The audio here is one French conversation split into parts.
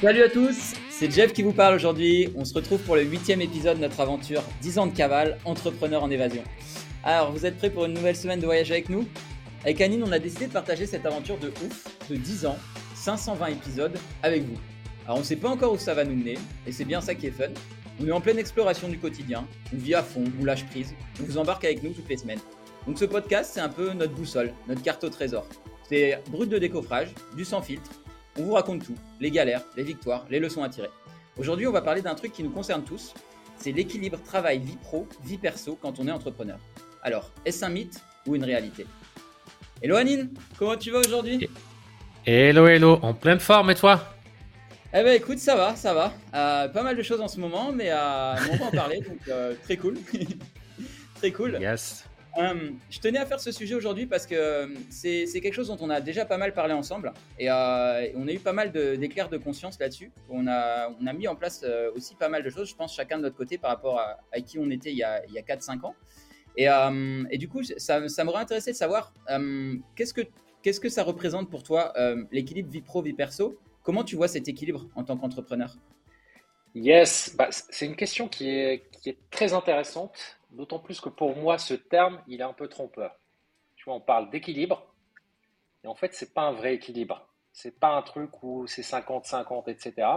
Salut à tous, c'est Jeff qui vous parle aujourd'hui. On se retrouve pour le huitième épisode de notre aventure 10 ans de cavale, entrepreneur en évasion. Alors, vous êtes prêts pour une nouvelle semaine de voyage avec nous? Avec Anine, on a décidé de partager cette aventure de ouf de 10 ans, 520 épisodes avec vous. Alors, on ne sait pas encore où ça va nous mener, et c'est bien ça qui est fun. On est en pleine exploration du quotidien, on vit à fond, on lâche prise, on vous embarque avec nous toutes les semaines. Donc ce podcast, c'est un peu notre boussole, notre carte au trésor. C'est brut de décoffrage, du sans filtre, on vous raconte tout, les galères, les victoires, les leçons à tirer. Aujourd'hui, on va parler d'un truc qui nous concerne tous, c'est l'équilibre travail vie pro, vie perso quand on est entrepreneur. Alors, est-ce un mythe ou une réalité? Hello Anine, comment tu vas aujourd'hui? Hello hello, en pleine forme et toi? Eh ben écoute, ça va, ça va. Euh, pas mal de choses en ce moment, mais euh, on va en parler, donc euh, très cool. très cool. Yes. Euh, je tenais à faire ce sujet aujourd'hui parce que euh, c'est quelque chose dont on a déjà pas mal parlé ensemble et euh, on a eu pas mal d'éclairs de, conscience là-dessus. On a, on a mis en place aussi pas mal de choses, je pense, chacun de notre côté par rapport à, qui on était il y a, a 4-5 ans. Et, et, du coup, ça, ça m'aurait intéressé de savoir qu'est-ce que qu'est-ce que ça représente pour toi l'équilibre vie pro, vie perso? Comment tu vois cet équilibre en tant qu'entrepreneur? Yes, bah, c'est une question qui est, qui est très intéressante D'autant plus que pour moi, ce terme, il est un peu trompeur. Tu vois, on parle d'équilibre, et en fait, c'est pas un vrai équilibre. C'est pas un truc où c'est 50-50, etc.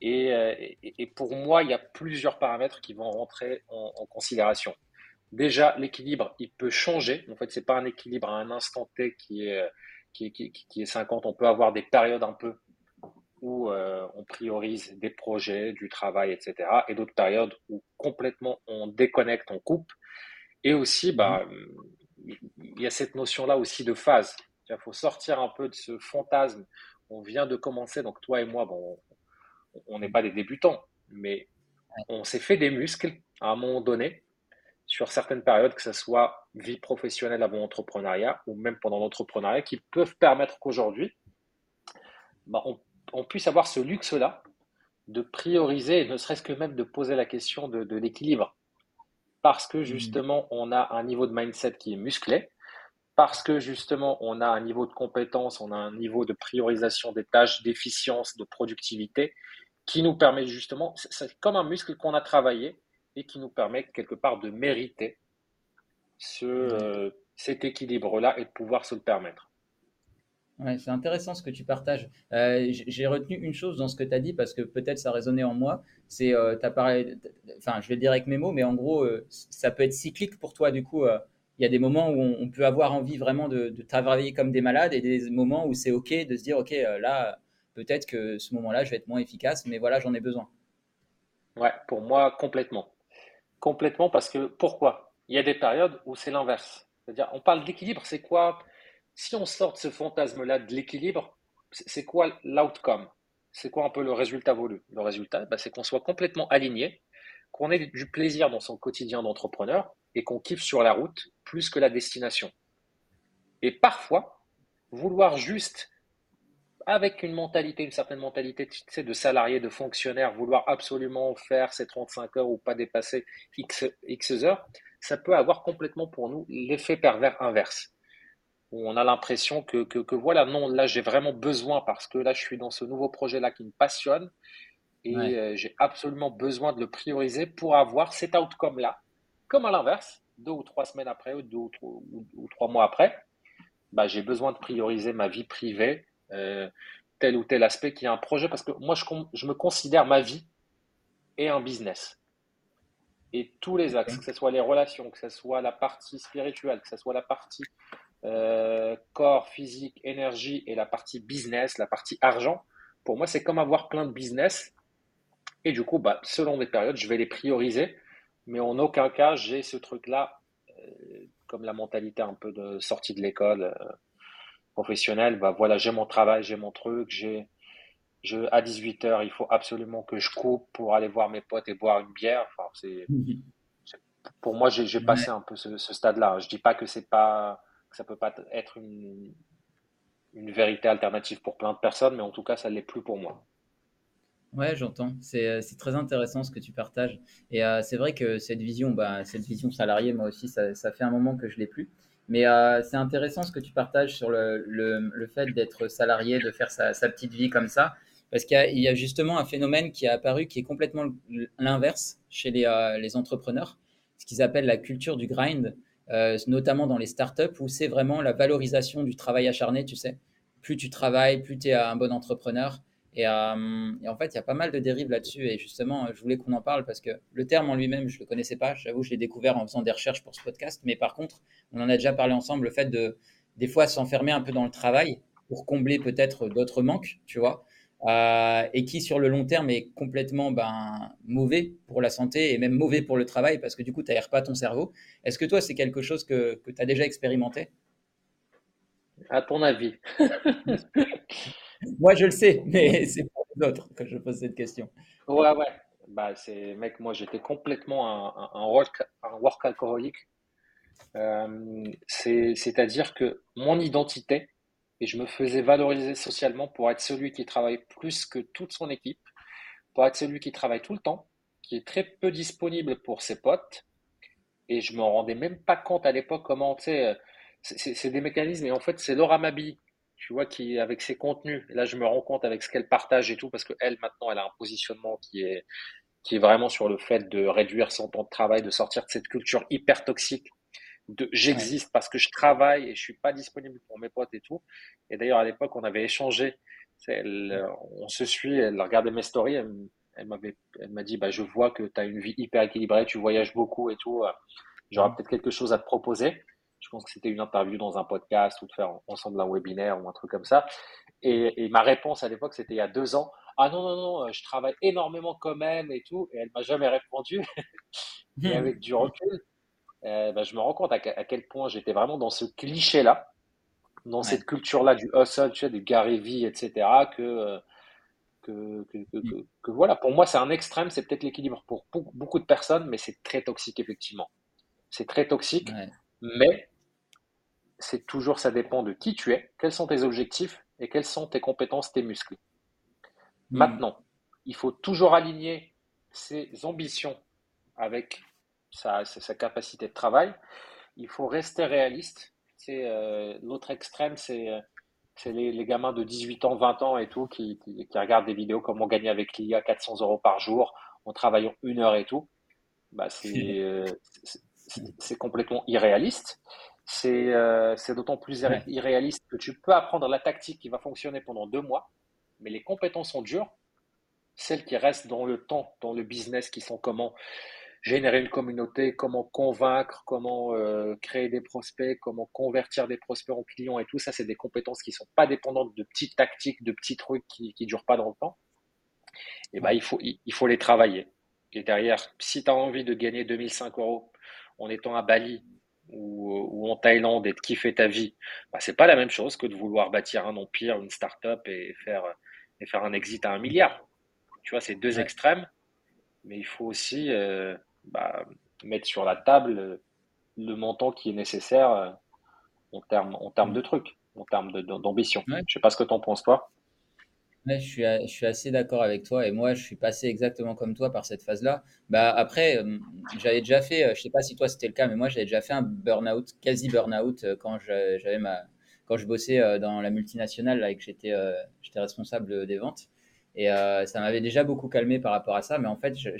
Et, et, pour moi, il y a plusieurs paramètres qui vont rentrer en, considération. Déjà, l'équilibre, il peut changer. En fait, c'est pas un équilibre à un instant T qui est, qui est, qui est 50. On peut avoir des périodes un peu où euh, on priorise des projets, du travail, etc. Et d'autres périodes où complètement on déconnecte, on coupe. Et aussi, bah, il y a cette notion-là aussi de phase. Il faut sortir un peu de ce fantasme. On vient de commencer, donc toi et moi, bon, on n'est pas des débutants, mais on s'est fait des muscles à un moment donné sur certaines périodes, que ce soit vie professionnelle avant entrepreneuriat ou même pendant l'entrepreneuriat, qui peuvent permettre qu'aujourd'hui, bah, on on puisse avoir ce luxe-là de prioriser, ne serait-ce que même de poser la question de, l'équilibre. Parce que mmh. justement, on a un niveau de mindset qui est musclé, parce que justement, on a un niveau de compétence, on a un niveau de priorisation des tâches, d'efficience, de productivité, qui nous permet justement, c'est comme un muscle qu'on a travaillé et qui nous permet quelque part de mériter ce, mmh. euh, cet équilibre-là et de pouvoir se le permettre. C'est intéressant ce que tu partages. Euh, j'ai retenu une chose dans ce que tu as dit parce que peut-être ça résonnait en moi. C'est, euh, as parlé, enfin, je vais le dire avec mes mots, mais en gros, euh, ça peut être cyclique pour toi. Du coup, il y a des moments où on, peut avoir envie vraiment de, de, travailler comme des malades et des moments où c'est OK de se dire, OK, là, peut-être que ce moment-là, je vais être moins efficace, mais voilà, j'en ai besoin. Ouais, pour moi, complètement. Complètement parce que pourquoi? Il y a des périodes où c'est l'inverse. C'est-à-dire, on parle d'équilibre, c'est quoi? Si on sort de ce fantasme-là de l'équilibre, c'est quoi l'outcome? C'est quoi un peu le résultat voulu? Le résultat, bah, c'est qu'on soit complètement aligné, qu'on ait du plaisir dans son quotidien d'entrepreneur et qu'on kiffe sur la route plus que la destination. Et parfois, vouloir juste, avec une mentalité, une certaine mentalité de salarié, de fonctionnaire, vouloir absolument faire ces 35 heures ou pas dépasser X heures, ça peut avoir complètement pour nous l'effet pervers inverse où on a l'impression que, que, voilà, non, là j'ai vraiment besoin parce que là je suis dans ce nouveau projet-là qui me passionne et euh, j'ai absolument besoin de le prioriser pour avoir cet outcome-là. Comme à l'inverse, deux ou trois semaines après ou deux ou, trois, mois après, bah, j'ai besoin de prioriser ma vie privée, euh, tel ou tel aspect qui est un projet parce que moi je, je me considère ma vie et un business. Et tous les axes, que ce soit les relations, que ce soit la partie spirituelle, que ce soit la partie euh, corps, physique, énergie et la partie business, la partie argent, pour moi, c'est comme avoir plein de business. Et du coup, bah, selon les périodes, je vais les prioriser. Mais en aucun cas, j'ai ce truc-là, euh, comme la mentalité un peu de sortie de l'école euh, professionnelle. Bah, voilà, j'ai mon travail, j'ai mon truc, j'ai. Je, à 18h, il faut absolument que je coupe pour aller voir mes potes et boire une bière. Enfin, c'est, pour moi, j'ai, passé un peu ce, ce stade-là. Je dis pas que c'est pas ça peut pas être une, vérité alternative pour plein de personnes, mais en tout cas, ça ne l'est plus pour moi. Ouais, j'entends. C'est très intéressant ce que tu partages. Et euh, c'est vrai que cette vision, bah, cette vision salariée, moi aussi, ça, fait un moment que je l'ai plus. Mais euh, c'est intéressant ce que tu partages sur le, fait d'être salarié, de faire sa, petite vie comme ça. Parce qu'il y, a justement un phénomène qui est apparu qui est complètement l'inverse chez euh, les, entrepreneurs, ce qu'ils appellent la culture du grind, euh, notamment dans les startups, où c'est vraiment la valorisation du travail acharné, tu sais. Plus tu travailles, plus tu es un bon entrepreneur. Et, euh, et, en fait, il y a pas mal de dérives là-dessus. Et justement, je voulais qu'on en parle parce que le terme en lui-même, je ne le connaissais pas. J'avoue, je l'ai découvert en faisant des recherches pour ce podcast. Mais par contre, on en a déjà parlé ensemble, le fait de, des fois, s'enfermer un peu dans le travail pour combler peut-être d'autres manques, tu vois. Euh, et qui sur le long terme est complètement ben, mauvais pour la santé et même mauvais pour le travail parce que du coup, tu n'aères pas ton cerveau. Est-ce que toi, c'est quelque chose que, que tu as déjà expérimenté? À ton avis Moi, je le sais, mais c'est pour les autres que je pose cette question. Ouais, ouais. Bah, c'est, mec, moi, j'étais complètement un, un, work, un workaholic. Euh, c'est, c'est-à-dire que mon identité, et je me faisais valoriser socialement pour être celui qui travaille plus que toute son équipe, pour être celui qui travaille tout le temps, qui est très peu disponible pour ses potes. Et je me rendais même pas compte à l'époque comment, tu sais, c'est des mécanismes, et en fait, c'est Laura Mabi, tu vois, qui, avec ses contenus, là, je me rends compte avec ce qu'elle partage et tout, parce qu'elle, maintenant, elle a un positionnement qui est, qui est vraiment sur le fait de réduire son temps de travail, de sortir de cette culture hyper toxique j'existe parce que je travaille et je suis pas disponible pour mes potes et tout. Et d'ailleurs, à l'époque, on avait échangé. on se suit, elle regardait mes stories, elle, m'avait, elle m'a dit, bah, je vois que tu as une vie hyper équilibrée, tu voyages beaucoup et tout. J'aurais peut-être quelque chose à te proposer. Je pense que c'était une interview dans un podcast ou de faire ensemble un webinaire ou un truc comme ça. Et, et ma réponse à l'époque, c'était il y a deux ans. Ah non, non, non, je travaille énormément quand même et tout. Et elle m'a jamais répondu. et avec du recul, euh, bah, je me rends compte à, quel point j'étais vraiment dans ce cliché-là, dans cette culture-là du hustle, tu sais, du Gary Vee, etc., euh, que, que, que, que, voilà, pour moi, c'est un extrême, c'est peut-être l'équilibre pour beaucoup de personnes, mais c'est très toxique, effectivement. C'est très toxique, mais c'est toujours, ça dépend de qui tu es, quels sont tes objectifs et quelles sont tes compétences, tes muscles. Hmm. Maintenant, il faut toujours aligner ses ambitions avec sa, sa, capacité de travail. Il faut rester réaliste. Euh, l'autre extrême, c'est euh, les, les, gamins de 18 ans, 20 ans et tout qui, qui, regardent des vidéos comme on gagnait avec l'IA 400 euros par jour en travaillant une heure et tout. Bah, c'est euh, c'est complètement irréaliste. C'est c'est d'autant plus irréaliste que tu peux apprendre la tactique qui va fonctionner pendant deux mois, mais les compétences sont dures. Celles qui restent dans le temps, dans le business, qui sont comment générer une communauté, comment convaincre, comment euh, créer des prospects, comment convertir des prospects en clients et tout ça, c'est des compétences qui sont pas dépendantes de petites tactiques, de petits trucs qui ne durent pas dans le temps. Et ben, il faut, il, faut les travailler. Et derrière, si tu as envie de gagner 2005 euros en étant à Bali ou, ou en Thaïlande et de kiffer ta vie, bah, c'est pas la même chose que de vouloir bâtir un empire, une start-up et faire, et faire un exit à un milliard. Tu vois, c'est deux extrêmes, mais il faut aussi euh, bah, mettre sur la table le montant qui est nécessaire euh, en termes en termes de trucs, en termes d'ambition. Je ne sais pas ce que tu en penses, toi. je, suis, je suis assez d'accord avec toi et moi je suis passé exactement comme toi par cette phase-là. Bah, après, euh, j'avais déjà fait, euh, je sais pas si toi c'était le cas, mais moi j'avais déjà fait un burn-out, quasi burn-out quand j'avais ma, quand je bossais dans la multinationale là, et que j'étais responsable des ventes. Et ça m'avait déjà beaucoup calmé par rapport à ça, mais en fait, je,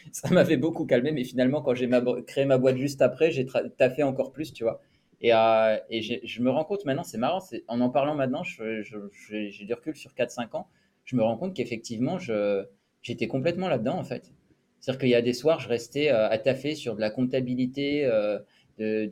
ça m'avait beaucoup calmé. Mais finalement, quand j'ai créé ma boîte juste après, j'ai taffé encore plus, tu vois. Et, euh, je me rends compte maintenant, c'est marrant, en en parlant maintenant, j'ai du recul sur 4-5 ans, je me rends compte qu'effectivement, j'étais complètement là-dedans, en fait. C'est-à-dire qu'il y a des soirs, je restais euh, à taffer sur de la comptabilité, euh, de,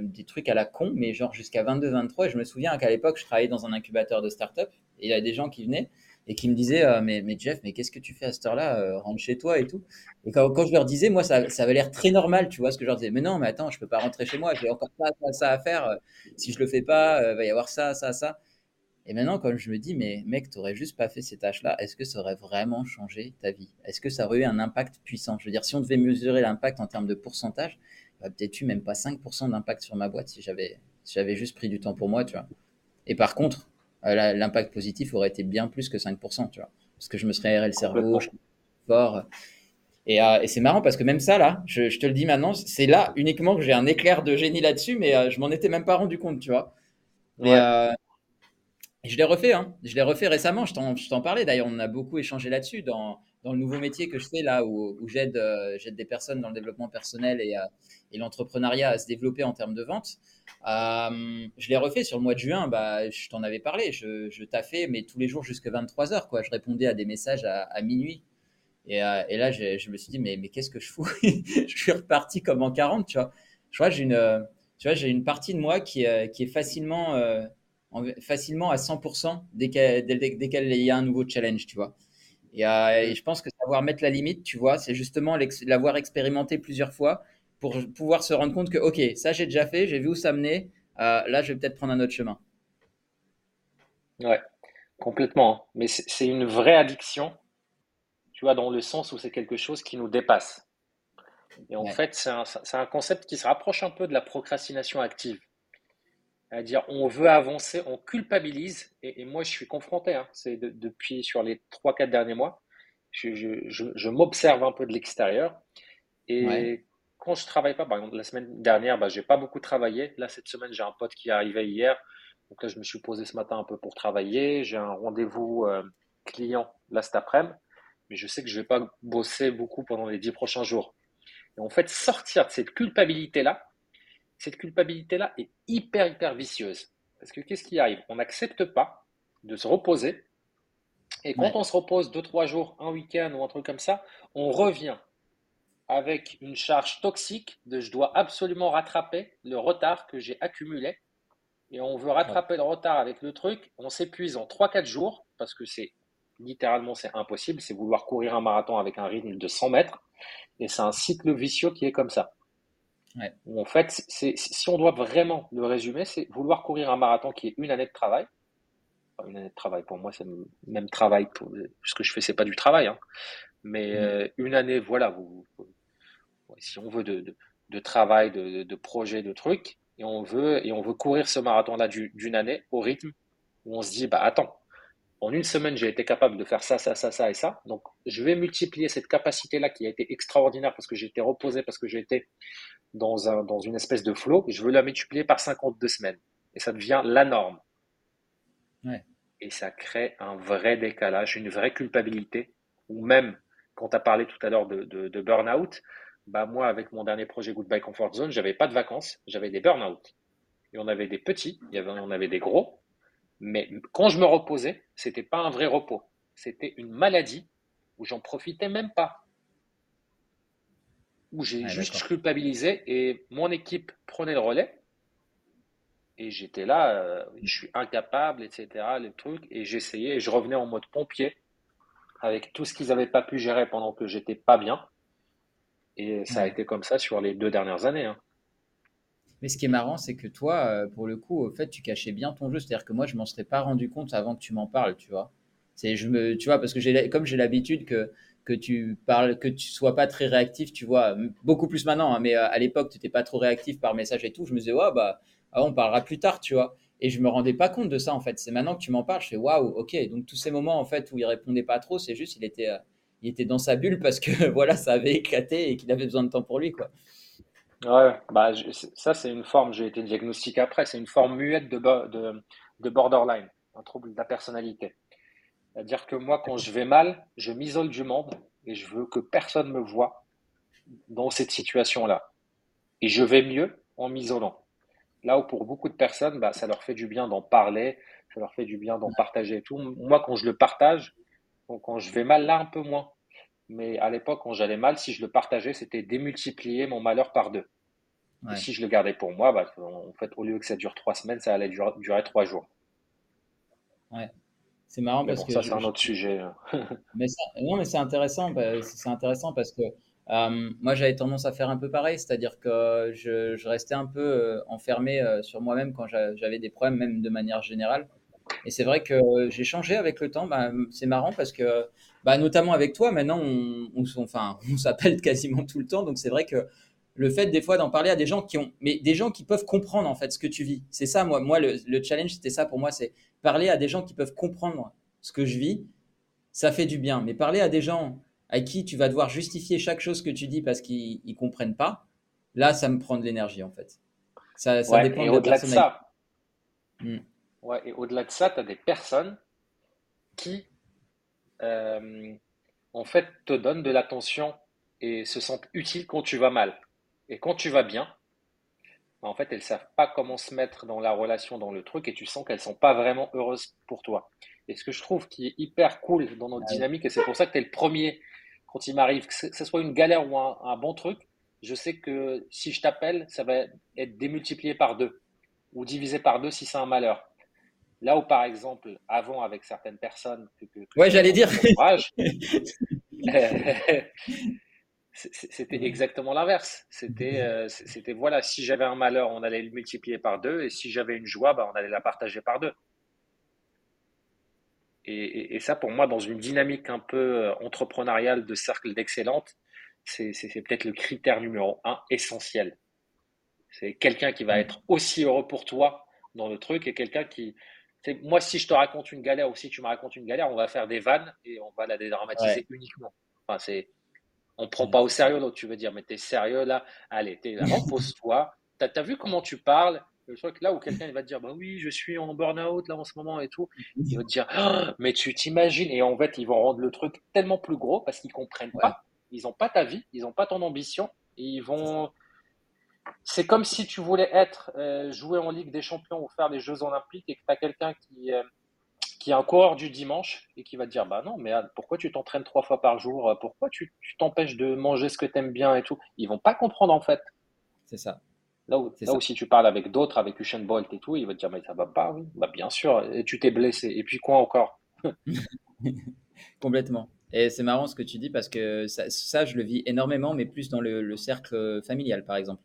des trucs à la con, mais genre jusqu'à 22-23. Et je me souviens qu'à l'époque, je travaillais dans un incubateur de start-up et il y a des gens qui venaient et qui me disaient euh, mais, Jeff, mais qu'est-ce que tu fais à cette heure-là euh, Rentre chez toi et tout. Et quand, quand je leur disais, moi, ça, ça avait l'air très normal, tu vois, ce que je leur disais. Mais non, mais attends, je peux pas rentrer chez moi, j'ai encore pas ça, à faire. Euh, si je le fais pas, il va y avoir ça, ça, ça. Et maintenant, quand je me dis, mais mec, tu n'aurais juste pas fait ces tâches-là, est-ce que ça aurait vraiment changé ta vie? Est-ce que ça aurait eu un impact puissant? Je veux dire, si on devait mesurer l'impact en termes de pourcentage, peut-être eu même pas 5% d'impact sur ma boîte si j'avais si j'avais juste pris du temps pour moi, tu vois. Et par contre, l'impact positif aurait été bien plus que 5%, tu vois. Parce que je me serais aéré le cerveau, je fort. Et, euh, et c'est marrant parce que même ça, là, je, te le dis maintenant, c'est là uniquement que j'ai un éclair de génie là-dessus, mais euh, je m'en étais même pas rendu compte, tu vois. je l'ai refait, hein. Je l'ai refait récemment. Je t'en parlais d'ailleurs. On a beaucoup échangé là-dessus dans, dans, le nouveau métier que je fais là, où, euh, j'aide des personnes dans le développement personnel et, euh, et l'entrepreneuriat à se développer en termes de vente. Euh, je l'ai refait sur le mois de juin. Bah, je t'en avais parlé. Je, je taffais, mais tous les jours jusqu'à 23 heures. Quoi. Je répondais à des messages à, minuit. Et, là, je me suis dit, mais, qu'est-ce que je fous? Je suis reparti comme en 40, tu vois. Je vois, j'ai une, tu vois, j'ai une partie de moi qui, qui est facilement facilement à 100% dès qu'il y a un nouveau challenge, tu vois. Euh, et, je pense que savoir mettre la limite, tu vois, c'est justement l'avoir expérimenté plusieurs fois pour pouvoir se rendre compte que, OK, ça j'ai déjà fait, j'ai vu où ça menait, euh, là je vais peut-être prendre un autre chemin. Ouais, complètement. Hein. Mais c'est une vraie addiction, tu vois, dans le sens où c'est quelque chose qui nous dépasse. Et en fait, c'est un, un, concept qui se rapproche un peu de la procrastination active à dire on veut avancer, on culpabilise. Et, moi, je suis confronté, hein, c'est depuis sur les 3-4 derniers mois, je, je, je, m'observe un peu de l'extérieur. Et quand je travaille pas, par exemple, la semaine dernière, bah, j'ai pas beaucoup travaillé. Là, cette semaine, j'ai un pote qui est arrivé hier. Donc là, je me suis posé ce matin un peu pour travailler. J'ai un rendez-vous euh, client là cet après-midi. Mais je sais que je vais pas bosser beaucoup pendant les 10 prochains jours. Et en fait, sortir de cette culpabilité-là, cette culpabilité-là est hyper, hyper vicieuse. Parce que qu'est-ce qui arrive? On n'accepte pas de se reposer. Et quand on se repose deux, trois jours, un week-end ou un truc comme ça, on revient avec une charge toxique de je dois absolument rattraper le retard que j'ai accumulé. Et on veut rattraper le retard avec le truc. On s'épuise en 3-4 jours parce que c'est littéralement c'est impossible. C'est vouloir courir un marathon avec un rythme de 100 mètres. Et c'est un cycle vicieux qui est comme ça. En fait, si on doit vraiment le résumer, c'est vouloir courir un marathon qui est une année de travail. une année de travail, pour moi, c'est le même travail. Pour, ce que je fais, c'est pas du travail. Hein. Mais mm. euh, une année, voilà, vous, si on veut de, de, travail, de, de, projet, de trucs, et on veut, et on veut courir ce marathon-là d'une année au rythme où on se dit, bah attends, en une semaine, j'ai été capable de faire ça, ça, ça, ça et ça. Donc, je vais multiplier cette capacité-là qui a été extraordinaire parce que j'ai été reposé, parce que j'ai été dans, un, dans une espèce de flow. Je veux la multiplier par 52 semaines. Et ça devient la norme. Et ça crée un vrai décalage, une vraie culpabilité. Ou même, quand tu as parlé tout à l'heure de, de, burn-out, bah moi, avec mon dernier projet Goodbye Comfort Zone, j'avais pas de vacances, j'avais des burn-out. Et on avait des petits, il y avait, on avait des gros, mais quand je me reposais, c'était pas un vrai repos. C'était une maladie où j'en profitais même pas. Où j'ai juste culpabilisé et mon équipe prenait le relais. Et j'étais là, euh, je suis incapable, etc. Les trucs. Et j'essayais et je revenais en mode pompier avec tout ce qu'ils n'avaient pas pu gérer pendant que j'étais pas bien. Et ça a été comme ça sur les deux dernières années. Hein. Mais ce qui est marrant, c'est que toi, euh, pour le coup, au fait, tu cachais bien ton jeu. C'est-à-dire que moi, je m'en serais pas rendu compte avant que tu m'en parles, tu vois. C'est, je me, tu vois, parce que j'ai, comme j'ai l'habitude que que tu parles, que tu sois pas très réactif, tu vois, beaucoup plus maintenant. Hein, mais euh, à l'époque, tu n'étais pas trop réactif par message et tout. Je me disais, ouais, bah, ah, on parlera plus tard, tu vois. Et je me rendais pas compte de ça en fait. C'est maintenant que tu m'en parles, je fais waouh, ok. Donc tous ces moments en fait où il répondait pas trop, c'est juste il était, euh, il était dans sa bulle parce que voilà, ça avait éclaté et qu'il avait besoin de temps pour lui, quoi. Ouais, bah, ça c'est une forme, j'ai été diagnostiqué après, c'est une forme muette de, de, de borderline, un trouble de la personnalité. C'est-à-dire que moi, quand je vais mal, je m'isole du monde et je veux que personne me voit dans cette situation-là. Et je vais mieux en m'isolant. Là où pour beaucoup de personnes, bah, ça leur fait du bien d'en parler, ça leur fait du bien d'en partager et tout. Moi, quand je le partage, quand je vais mal là, un peu moins. Mais à l'époque, quand j'allais mal, si je le partageais, c'était démultiplier mon malheur par deux. Et si je le gardais pour moi, bah, en fait, au lieu que ça dure trois semaines, ça allait durer, trois jours. Ouais. C'est marrant parce que. Ça, c'est un autre sujet. Hein. mais non, mais c'est intéressant. C'est intéressant parce que euh, moi, j'avais tendance à faire un peu pareil. C'est-à-dire que je, restais un peu euh, enfermé euh, sur moi-même quand j'avais des problèmes, même de manière générale. Et c'est vrai que j'ai changé avec le temps. Bah, c'est marrant parce que bah, notamment avec toi, maintenant, on, enfin, on s'appelle quasiment tout le temps. Donc, c'est vrai que le fait des fois d'en parler à des gens qui ont, mais des gens qui peuvent comprendre en fait ce que tu vis. C'est ça, moi, moi le, challenge, c'était ça pour moi, c'est parler à des gens qui peuvent comprendre ce que je vis. Ça fait du bien. Mais parler à des gens à qui tu vas devoir justifier chaque chose que tu dis parce qu'ils ne comprennent pas, là, ça me prend de l'énergie en fait. Ça, ça dépend de la. Hmm. Ouais, et au-delà de ça, tu as des personnes qui, euh, en fait, te donnent de l'attention et se sentent utiles quand tu vas mal. Et quand tu vas bien, en fait, elles savent pas comment se mettre dans la relation, dans le truc, et tu sens qu'elles sont pas vraiment heureuses pour toi. Et ce que je trouve qui est hyper cool dans notre dynamique, et c'est pour ça que tu es le premier quand il m'arrive, que ce soit une galère ou un, bon truc, je sais que si je t'appelle, ça va être démultiplié par deux ou divisé par deux si c'est un malheur. Là où, par exemple, avant, avec certaines personnes. Que, ouais, j'allais dire. c'était exactement l'inverse. C'était, euh, c'était voilà, si j'avais un malheur, on allait le multiplier par deux, et si j'avais une joie, bah, on allait la partager par deux. Et, ça, pour moi, dans une dynamique un peu euh, entrepreneuriale de cercle d'excellente, c'est, peut-être le critère numéro un essentiel. C'est quelqu'un qui va mm. être aussi heureux pour toi dans le truc et quelqu'un qui. Moi, si je te raconte une galère ou si tu me racontes une galère, on va faire des vannes et on va la dédramatiser uniquement. Enfin, c'est on prend pas au sérieux l'autre, tu veux dire, mais tu es sérieux là, allez, t'es là, repose-toi. Tu as, vu comment tu parles? Le truc là où quelqu'un va te dire, bah oui, je suis en burn-out là en ce moment et tout, il va te dire, ah, mais tu t'imagines, et en fait, ils vont rendre le truc tellement plus gros parce qu'ils comprennent pas, ils n'ont pas ta vie, ils n'ont pas ton ambition, et ils vont. C'est comme si tu voulais être, euh, jouer en Ligue des Champions ou faire les Jeux Olympiques et que tu as quelqu'un qui. Euh, qui est un coureur du dimanche et qui va te dire bah non mais pourquoi tu t'entraînes trois fois par jour? Pourquoi tu t'empêches de manger ce que tu aimes bien et tout? Ils vont pas comprendre en fait. C'est ça. Là où, là si tu parles avec d'autres avec Usain Bolt et tout il va te dire mais ça va pas oui. Bah bien sûr et tu t'es blessé. Et puis quoi encore? Complètement. Et c'est marrant ce que tu dis parce que ça, je le vis énormément mais plus dans le, cercle familial par exemple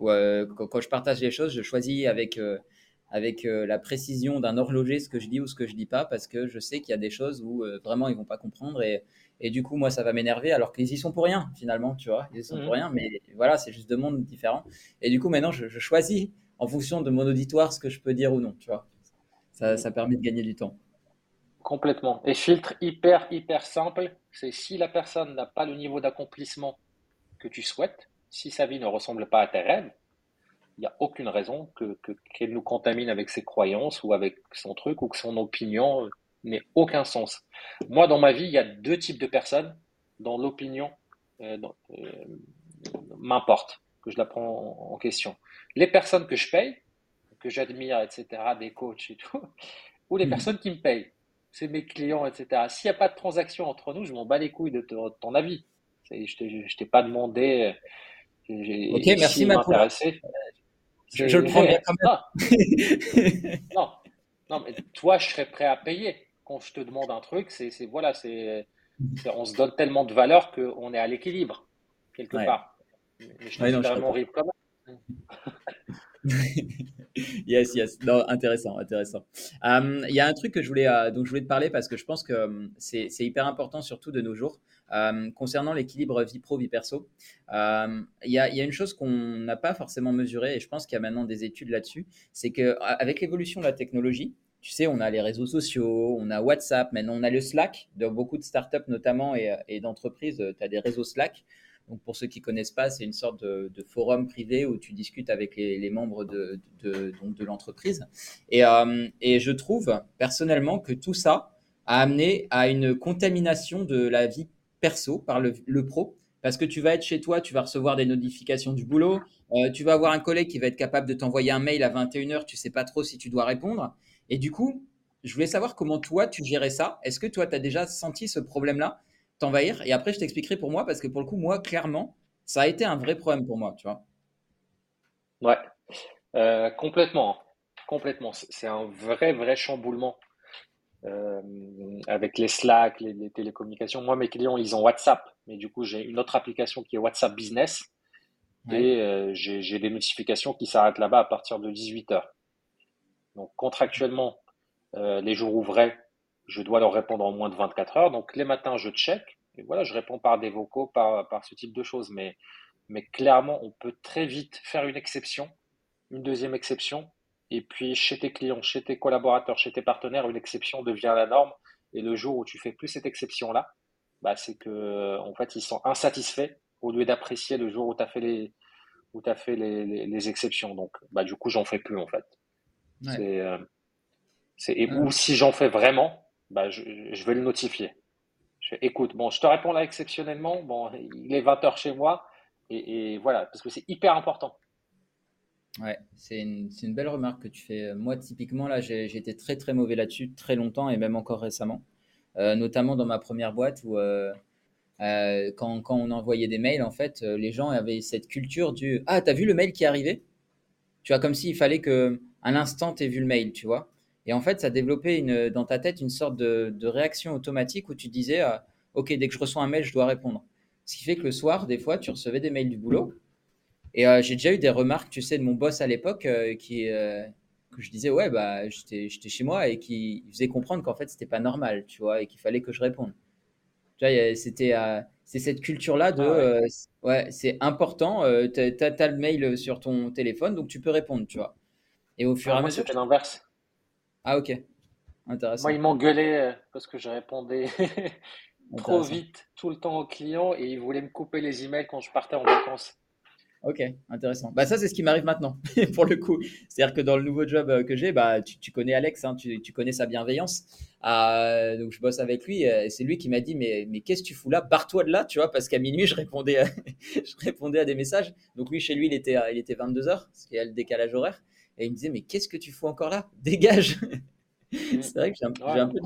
où euh, quand, je partage les choses je choisis avec euh, avec euh, la précision d'un horloger ce que je dis ou ce que je dis pas parce que je sais qu'il y a des choses où vraiment ils vont pas comprendre et, et du coup moi ça va m'énerver alors qu'ils y sont pour rien finalement tu vois. Ils y sont pour mhm. rien mais voilà c'est juste deux mondes différents. Et du coup maintenant je, choisis en fonction de mon auditoire ce que je peux dire ou non tu vois. Ça, ça permet de gagner du temps. Complètement. Et filtre hyper hyper simple c'est si la personne n'a pas le niveau d'accomplissement que tu souhaites si sa vie ne ressemble pas à tes rêves n'y a aucune raison que, qu'elle nous contamine avec ses croyances ou avec son truc ou que son opinion n'ait aucun sens. Moi, dans ma vie, il y a deux types de personnes dont l'opinion euh, euh, m'importe, que je la prends en, question. Les personnes que je paye, que j'admire, etc., des coachs et tout, ou les hmm. personnes qui me payent. C'est mes clients, etc. S'il n'y a pas de transaction entre nous, je m'en bats les couilles de, ton avis. Je ne t'ai pas demandé. Euh, ok, merci ma je, le prends bien comme ça. non. non, mais toi, je serais prêt à payer. Quand je te demande un truc, c'est voilà, c'est on se donne tellement de valeur qu'on est à l'équilibre quelque part. Mais je trouve ouais, vraiment horrible quand même. yes, yes. Intéressant, intéressant. Euh, il y a un truc que je voulais, euh, dont je voulais te parler parce que je pense que euh, c'est hyper important, surtout de nos jours, concernant l'équilibre vie pro, vie perso. Il y, a une chose qu'on n'a pas forcément mesurée et je pense qu'il y a maintenant des études là-dessus, c'est qu'avec l'évolution de la technologie, tu sais, on a les réseaux sociaux, on a WhatsApp, maintenant on a le Slack. Dans beaucoup de startups notamment et, et d'entreprises, tu as des réseaux Slack donc pour ceux qui connaissent pas, c'est une sorte de, forum privé où tu discutes avec les, membres de, de, l'entreprise. Et, euh, et, je trouve personnellement que tout ça a amené à une contamination de la vie perso par le, pro. Parce que tu vas être chez toi, tu vas recevoir des notifications du boulot, euh, tu vas avoir un collègue qui va être capable de t'envoyer un mail à 21h, tu sais pas trop si tu dois répondre. Et du coup, je voulais savoir comment toi tu gérais ça. Est-ce que toi tu as déjà senti ce problème-là? T'envahir. Et après, je t'expliquerai pour moi, parce que pour le coup, moi, clairement, ça a été un vrai problème pour moi, tu vois. Ouais, euh, complètement. Complètement. C'est un vrai, vrai chamboulement. Euh, avec les Slack, les, télécommunications. Moi, mes clients, ils ont WhatsApp, mais du coup, j'ai une autre application qui est WhatsApp Business. Et euh, j'ai des notifications qui s'arrêtent là-bas à partir de 18h. Donc, contractuellement, les jours ouvrés, je dois leur répondre en moins de 24 heures. Donc les matins, je check. Et voilà, je réponds par des vocaux, par, par ce type de choses. Mais, mais clairement, on peut très vite faire une exception, une deuxième exception. Et puis chez tes clients, chez tes collaborateurs, chez tes partenaires, une exception devient la norme. Et le jour où tu fais plus cette exception-là, bah, c'est que en fait, ils sont insatisfaits au lieu d'apprécier le jour où tu as fait les où as fait les, les, exceptions. Donc, bah, du coup, j'en fais plus en fait. C'est euh, Et, Ou si j'en fais vraiment, bah, je, vais le notifier. Je écoute, bon, je te réponds là exceptionnellement. Bon, il est 20h chez moi. Et, voilà, parce que c'est hyper important. Ouais, c'est une, belle remarque que tu fais. Moi, typiquement, là, j'ai été très, très mauvais là-dessus, très longtemps et même encore récemment. Euh, notamment dans ma première boîte où euh, euh, quand, quand, on envoyait des mails, en fait, les gens avaient cette culture du Ah, t'as vu le mail qui est arrivé? Tu vois, comme s'il fallait que à l'instant, tu vu le mail, tu vois. Et en fait, ça développait une, dans ta tête une sorte de, de réaction automatique où tu disais Ok, dès que je reçois un mail, je dois répondre. Ce qui fait que le soir, des fois, tu recevais des mails du boulot. Et j'ai déjà eu des remarques, tu sais, de mon boss à l'époque qui, que je disais, ouais, bah, j'étais chez moi et qui faisait comprendre qu'en fait, c'était pas normal, tu vois, et qu'il fallait que je réponde. Tu vois, c'était euh, c'est cette culture-là de, ah euh, ouais, c'est important, euh, tu as, le mail sur ton téléphone, donc tu peux répondre, tu vois. Et au fur et à ah, mesure. C'était l'inverse. Ah, ok. Intéressant. Moi, ils m'engueulaient parce que je répondais trop vite tout le temps aux clients et ils voulaient me couper les emails quand je partais en vacances. Ok, intéressant. Bah ça, c'est ce qui m'arrive maintenant, pour le coup. C'est-à-dire que dans le nouveau job euh, que j'ai, bah, tu, connais Alex, hein, tu, connais sa bienveillance. Euh, donc je bosse avec lui. Euh, et c'est lui qui m'a dit, mais, mais qu'est-ce que tu fous là? Barre-toi de là, tu vois, parce qu'à minuit, je répondais, à, je répondais à des messages. Donc lui, chez lui, il était, il était 22h, parce qu'il y a le décalage horaire. Et il me disait, mais qu'est-ce que tu fous encore là? Dégage C'est vrai que j'ai un, un, peu,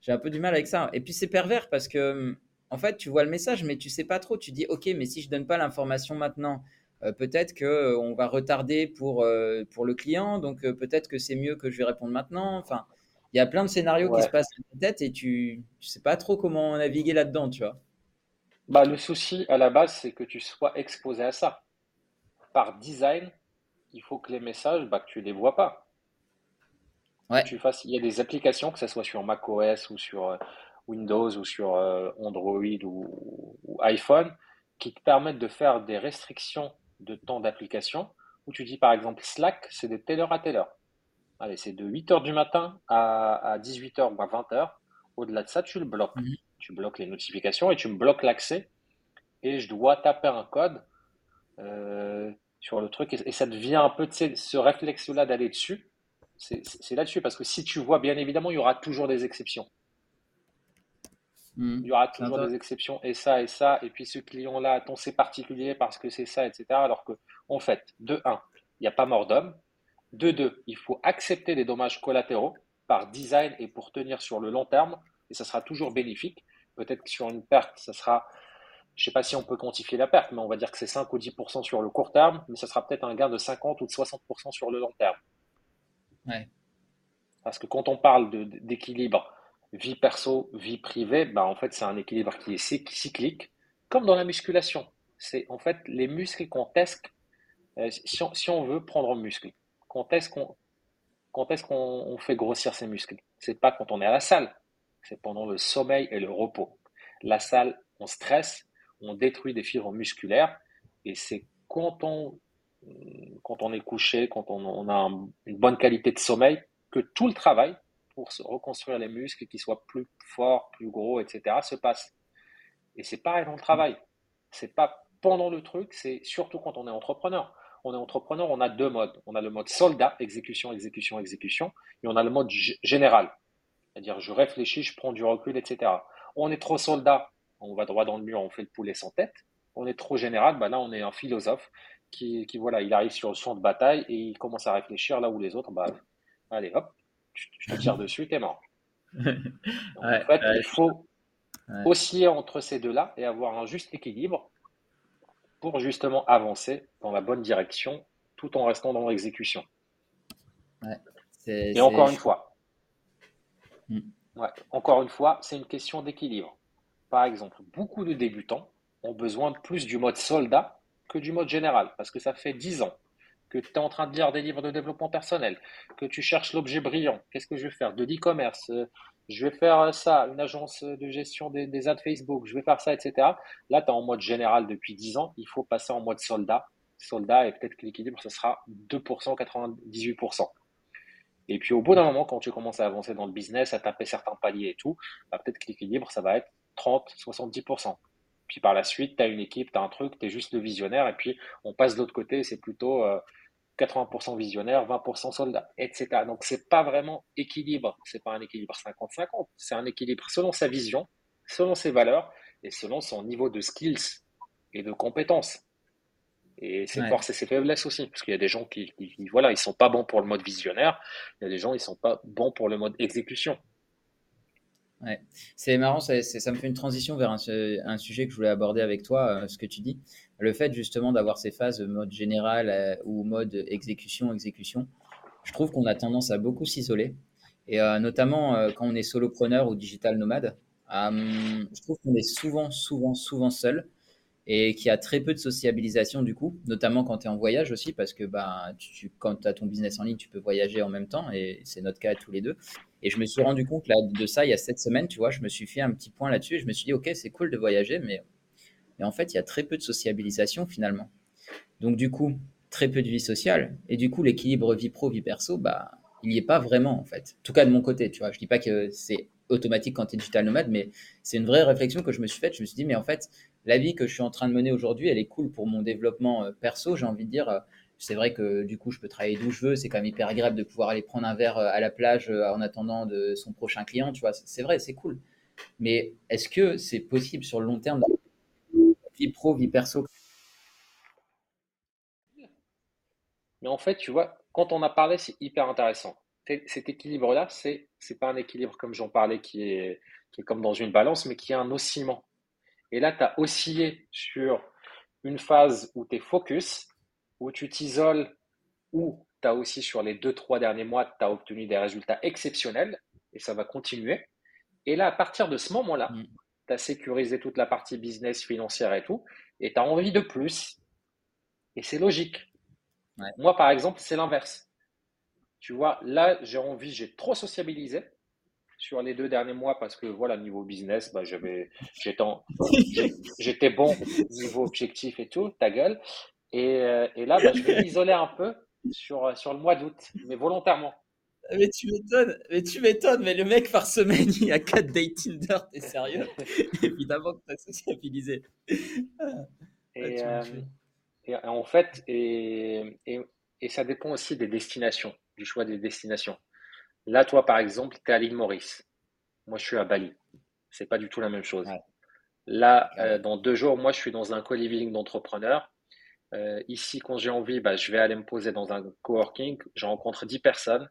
j'ai un peu du mal avec ça. Et puis c'est pervers parce que hum, en fait, tu vois le message, mais tu sais pas trop. Tu dis, ok, mais si je donne pas l'information maintenant, euh, peut-être que euh, on va retarder pour, euh, pour le client, donc peut-être que c'est mieux que je lui réponde maintenant. Enfin, il y a plein de scénarios qui se passent dans ta tête et tu, ne sais pas trop comment naviguer là-dedans, tu vois. Bah, le souci à la base, c'est que tu sois exposé à ça. Par design, il faut que les messages, bah, que tu les vois pas. Ouais. Tu fasses, il y a des applications, que ce soit sur macOS ou sur Windows ou sur euh, Android ou, iPhone qui te permettent de faire des restrictions de temps d'application où tu dis par exemple Slack, c'est de telle heure à telle heure. Allez, c'est de 8 heures du matin à, 18 heures ou à 20 heures. Au-delà de ça, tu le bloques. Mhm. Tu bloques les notifications et tu me bloques l'accès. Et je dois taper un code euh, sur le truc. Et, ça devient un peu ce réflexe-là d'aller dessus. C'est là-dessus. Parce que si tu vois, bien évidemment, il y aura toujours des exceptions. Hmm. Il y aura toujours des exceptions et ça et ça. Et puis ce client-là, ton c'est particulier parce que c'est ça, etc. Alors que, en fait, de 1, il n'y a pas mort d'homme. De 2, il faut accepter des dommages collatéraux par design et pour tenir sur le long terme. Et ça sera toujours bénéfique. Peut-être que sur une perte, ça sera, je ne sais pas si on peut quantifier la perte, mais on va dire que c'est 5 ou 10% sur le court terme, mais ça sera peut-être un gain de 50 ou de 60% sur le long terme. Parce que quand on parle d'équilibre, vie perso, vie privée, bah en fait, c'est un équilibre qui est cyclique, comme dans la musculation. C'est en fait les muscles qu'on teste, euh, si, on, si, on, veut prendre muscle, quand est-ce qu'on quand est-ce qu'on fait grossir ces muscles? C'est pas quand on est à la salle, c'est pendant le sommeil et le repos. La salle, on stresse, on détruit des fibres musculaires, et c'est quand on, quand on est couché, quand on, a une bonne qualité de sommeil, que tout le travail pour se reconstruire les muscles, qu'ils soient plus forts, plus gros, etc., se passe. Et c'est pareil dans le travail. C'est pas pendant le truc, c'est surtout quand on est entrepreneur. On est entrepreneur, on a deux modes. On a le mode soldat, exécution, exécution, exécution, et on a le mode général. C'est-à-dire, je réfléchis, je prends du recul, etc. On est trop soldat, on va droit dans le mur, on fait le poulet sans tête. On est trop général, bah là, on est un philosophe qui, qui, voilà, il arrive sur le champ de bataille et il commence à réfléchir là où les autres, bah, allez, hop, je te tire dessus, t'es mort. en fait, il faut osciller entre ces deux-là et avoir un juste équilibre pour justement avancer dans la bonne direction tout en restant dans l'exécution. et encore une fois, hmm. encore une fois, c'est une question d'équilibre. Par exemple, beaucoup de débutants ont besoin plus du mode soldat que du mode général parce que ça fait 10 ans que tu es en train de lire des livres de développement personnel, que tu cherches l'objet brillant, qu'est-ce que je vais faire De l'e-commerce, euh, je vais faire ça, une agence de gestion des, ads Facebook, je vais faire ça, etc. Là, tu es en mode général depuis 10 ans, il faut passer en mode soldat. Soldat, et peut-être que l'équilibre, ce sera 2%, 98%. Et puis au bout d'un moment, quand tu commences à avancer dans le business, à taper certains paliers et tout, bah, peut-être que l'équilibre, ça va être 30, 70%. Puis par la suite, tu as une équipe, tu as un truc, tu es juste le visionnaire, et puis on passe de l'autre côté, c'est plutôt 80% visionnaire, 20% soldat, etc. Donc c'est pas vraiment équilibre, c'est pas un équilibre 50-50, c'est un équilibre selon sa vision, selon ses valeurs et selon son niveau de skills et de compétences. Et ses forces et ses faiblesses aussi, parce qu'il y a des gens qui, qui, voilà, ils sont pas bons pour le mode visionnaire, il y a des gens ils sont pas bons pour le mode exécution. C'est marrant, ça, ça, me fait une transition vers un, sujet que je voulais aborder avec toi, euh, ce que tu dis. Le fait justement d'avoir ces phases mode général euh, ou mode exécution, exécution, je trouve qu'on a tendance à beaucoup s'isoler. Et euh, notamment quand on est solopreneur ou digital nomade, je trouve qu'on est souvent, souvent, souvent seul et qu'il y a très peu de sociabilisation du coup, notamment quand tu es en voyage aussi, parce que bah, quand tu as ton business en ligne, tu peux voyager en même temps, et c'est notre cas tous les deux. Et je me suis rendu compte de ça il y a sept semaines, tu vois, je me suis fait un petit point là-dessus, et je me suis dit, ok, c'est cool de voyager, mais, mais en fait, il y a très peu de sociabilisation finalement. Donc du coup, très peu de vie sociale, et du coup, l'équilibre vie pro, vie perso, bah, il n'y est pas vraiment en fait. En tout cas de mon côté, tu vois. Je dis pas que c'est automatique quand tu es digital nomade, mais c'est une vraie réflexion que je me suis faite. Je me suis dit, mais en fait, la vie que je suis en train de mener aujourd'hui, elle est cool pour mon développement euh, perso, j'ai envie de dire. Euh, c'est vrai que du coup, je peux travailler d'où je veux. C'est quand même hyper agréable de pouvoir aller prendre un verre euh, à la plage en attendant de son prochain client. Tu vois, c'est vrai, c'est cool. Mais est-ce que c'est possible sur le long terme, vie pro, vie perso? Mais en fait, tu vois, quand on a parlé, c'est hyper intéressant. Cet équilibre-là, c'est n'est pas un équilibre comme j'en parlais qui est, qui est comme dans une balance, mais qui est un oscillement. Et là, tu as oscillé sur une phase où tu es focus, où tu t'isoles, où tu as aussi sur les deux, trois derniers mois, tu as obtenu des résultats exceptionnels et ça va continuer. Et là, à partir de ce moment-là, mm. tu as sécurisé toute la partie business, financière et tout, et tu as envie de plus. Et c'est logique. Moi, par exemple, c'est l'inverse. Tu vois, là, j'ai envie, j'ai trop sociabilisé sur les deux derniers mois parce que voilà niveau business bah, j'avais j'étais bon niveau objectif et tout ta gueule. Et, euh, et là bah, je vais m'isoler un peu sur sur le mois d'août mais volontairement. Mais tu m'étonnes mais tu m'étonnes mais le mec par semaine il y a 4 dates Tinder t'es sérieux? Évidemment que t'as sociabilisé. Et, euh, et, en fait et, et, et ça dépend aussi des destinations du choix des destinations Là, toi, par exemple, tu es à l'île Maurice. Moi, je suis à Bali. C'est pas du tout la même chose. Là, euh, dans deux jours, moi, je suis dans un co-living d'entrepreneurs. Euh, ici, quand j'ai envie, bah, je vais aller me poser dans un coworking. Je rencontre 10 personnes.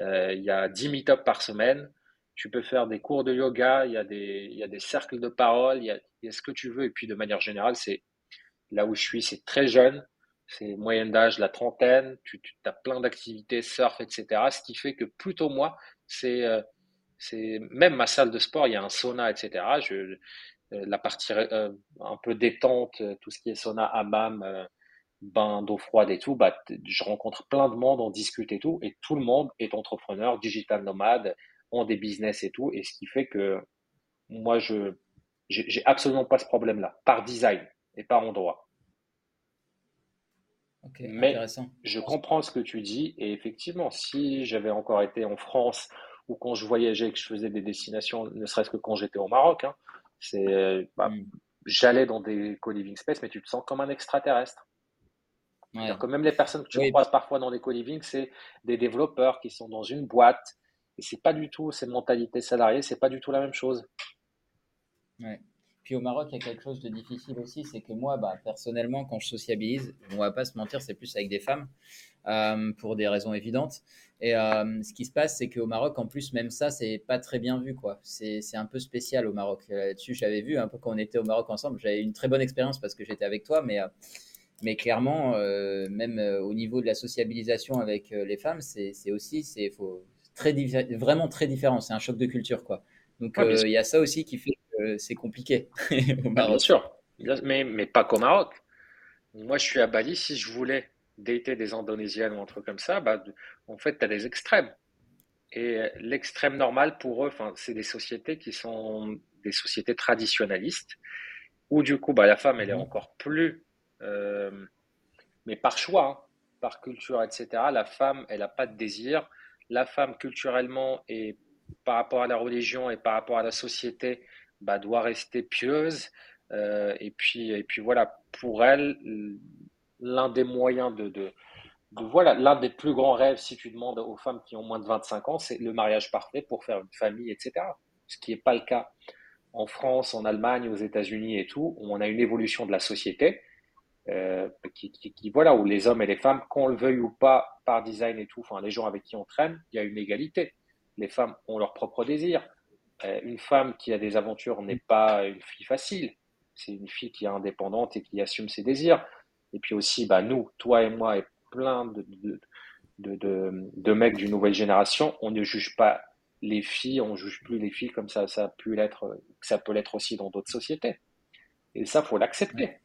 Euh, il y a 10 meet-ups par semaine. Tu peux faire des cours de yoga. Il y a des, il y a des cercles de parole. Il y, y a ce que tu veux. Et puis, de manière générale, c'est là où je suis, c'est très jeune c'est moyenne d'âge la trentaine, tu, as plein d'activités, surf, etc. Ce qui fait que plutôt moi, c'est euh, même ma salle de sport, il y a un sauna, etc. Je, euh, la partie euh, un peu détente, tout ce qui est sauna, hammam, bain d'eau froide et tout, bah, je rencontre plein de monde, on discute et tout, et tout le monde est entrepreneur, digital nomade, ont des business et tout, et ce qui fait que moi, je j'ai absolument pas ce problème-là, par design et par endroit. Mais je comprends ce que tu dis et effectivement, si j'avais encore été en France ou quand je voyageais et que je faisais des destinations, ne serait-ce que quand j'étais au Maroc, hein, c'est, bah, hmm. j'allais dans des co-living space, mais tu te sens comme un extraterrestre. Que même les personnes que tu croises parfois dans les co-living, c'est des développeurs qui sont dans une boîte et c'est pas du tout ces mentalités salariées, c'est pas du tout la même chose. Ouais. Puis au Maroc, il y a quelque chose de difficile aussi, c'est que moi, bah, personnellement, quand je sociabilise, on va pas se mentir, c'est plus avec des femmes, euh, pour des raisons évidentes. Et euh, ce qui se passe, c'est qu'au Maroc, en plus, même ça, c'est pas très bien vu, quoi. C'est un peu spécial au Maroc. Là-dessus, j'avais vu un peu quand on était au Maroc ensemble, j'avais une très bonne expérience parce que j'étais avec toi, mais, euh, mais clairement, même au niveau de la sociabilisation avec les femmes, c'est aussi, c'est très vraiment très différent. C'est un choc de culture, quoi. Donc, il y a ça aussi qui fait c'est compliqué au bah, Maroc. Bien sûr, mais, mais pas qu'au Maroc. Moi, je suis à Bali, si je voulais dater des Indonésiennes ou un truc comme ça, bah, en fait, tu as des extrêmes. Et l'extrême normal pour eux, c'est des sociétés qui sont des sociétés traditionnalistes, où du coup, bah, la femme, elle est mhm. encore plus, euh, mais par choix, hein, par culture, etc. La femme, elle n'a pas de désir. La femme, culturellement, et par rapport à la religion et par rapport à la société, bah, doit rester pieuse. Euh, et, puis, et puis voilà, pour elle, l'un des moyens de, voilà, l'un des plus grands rêves, si tu demandes aux femmes qui ont moins de 25 ans, c'est le mariage parfait pour faire une famille, etc. Ce qui n'est pas le cas en France, en Allemagne, aux États-Unis et tout, où on a une évolution de la société, euh, qui, qui, voilà, où les hommes et les femmes, qu'on le veuille ou pas, par design et tout, enfin, les gens avec qui on traîne, il y a une égalité. Les femmes ont leur propre désir. Euh, une femme qui a des aventures n'est pas une fille facile. C'est une fille qui est indépendante et qui assume ses désirs. Et puis aussi, bah, nous, toi et moi, et plein de, de, de, de, mecs d'une nouvelle génération, on ne juge pas les filles, on juge plus les filles comme ça, ça a pu l'être, ça peut l'être aussi dans d'autres sociétés. Et ça, faut l'accepter.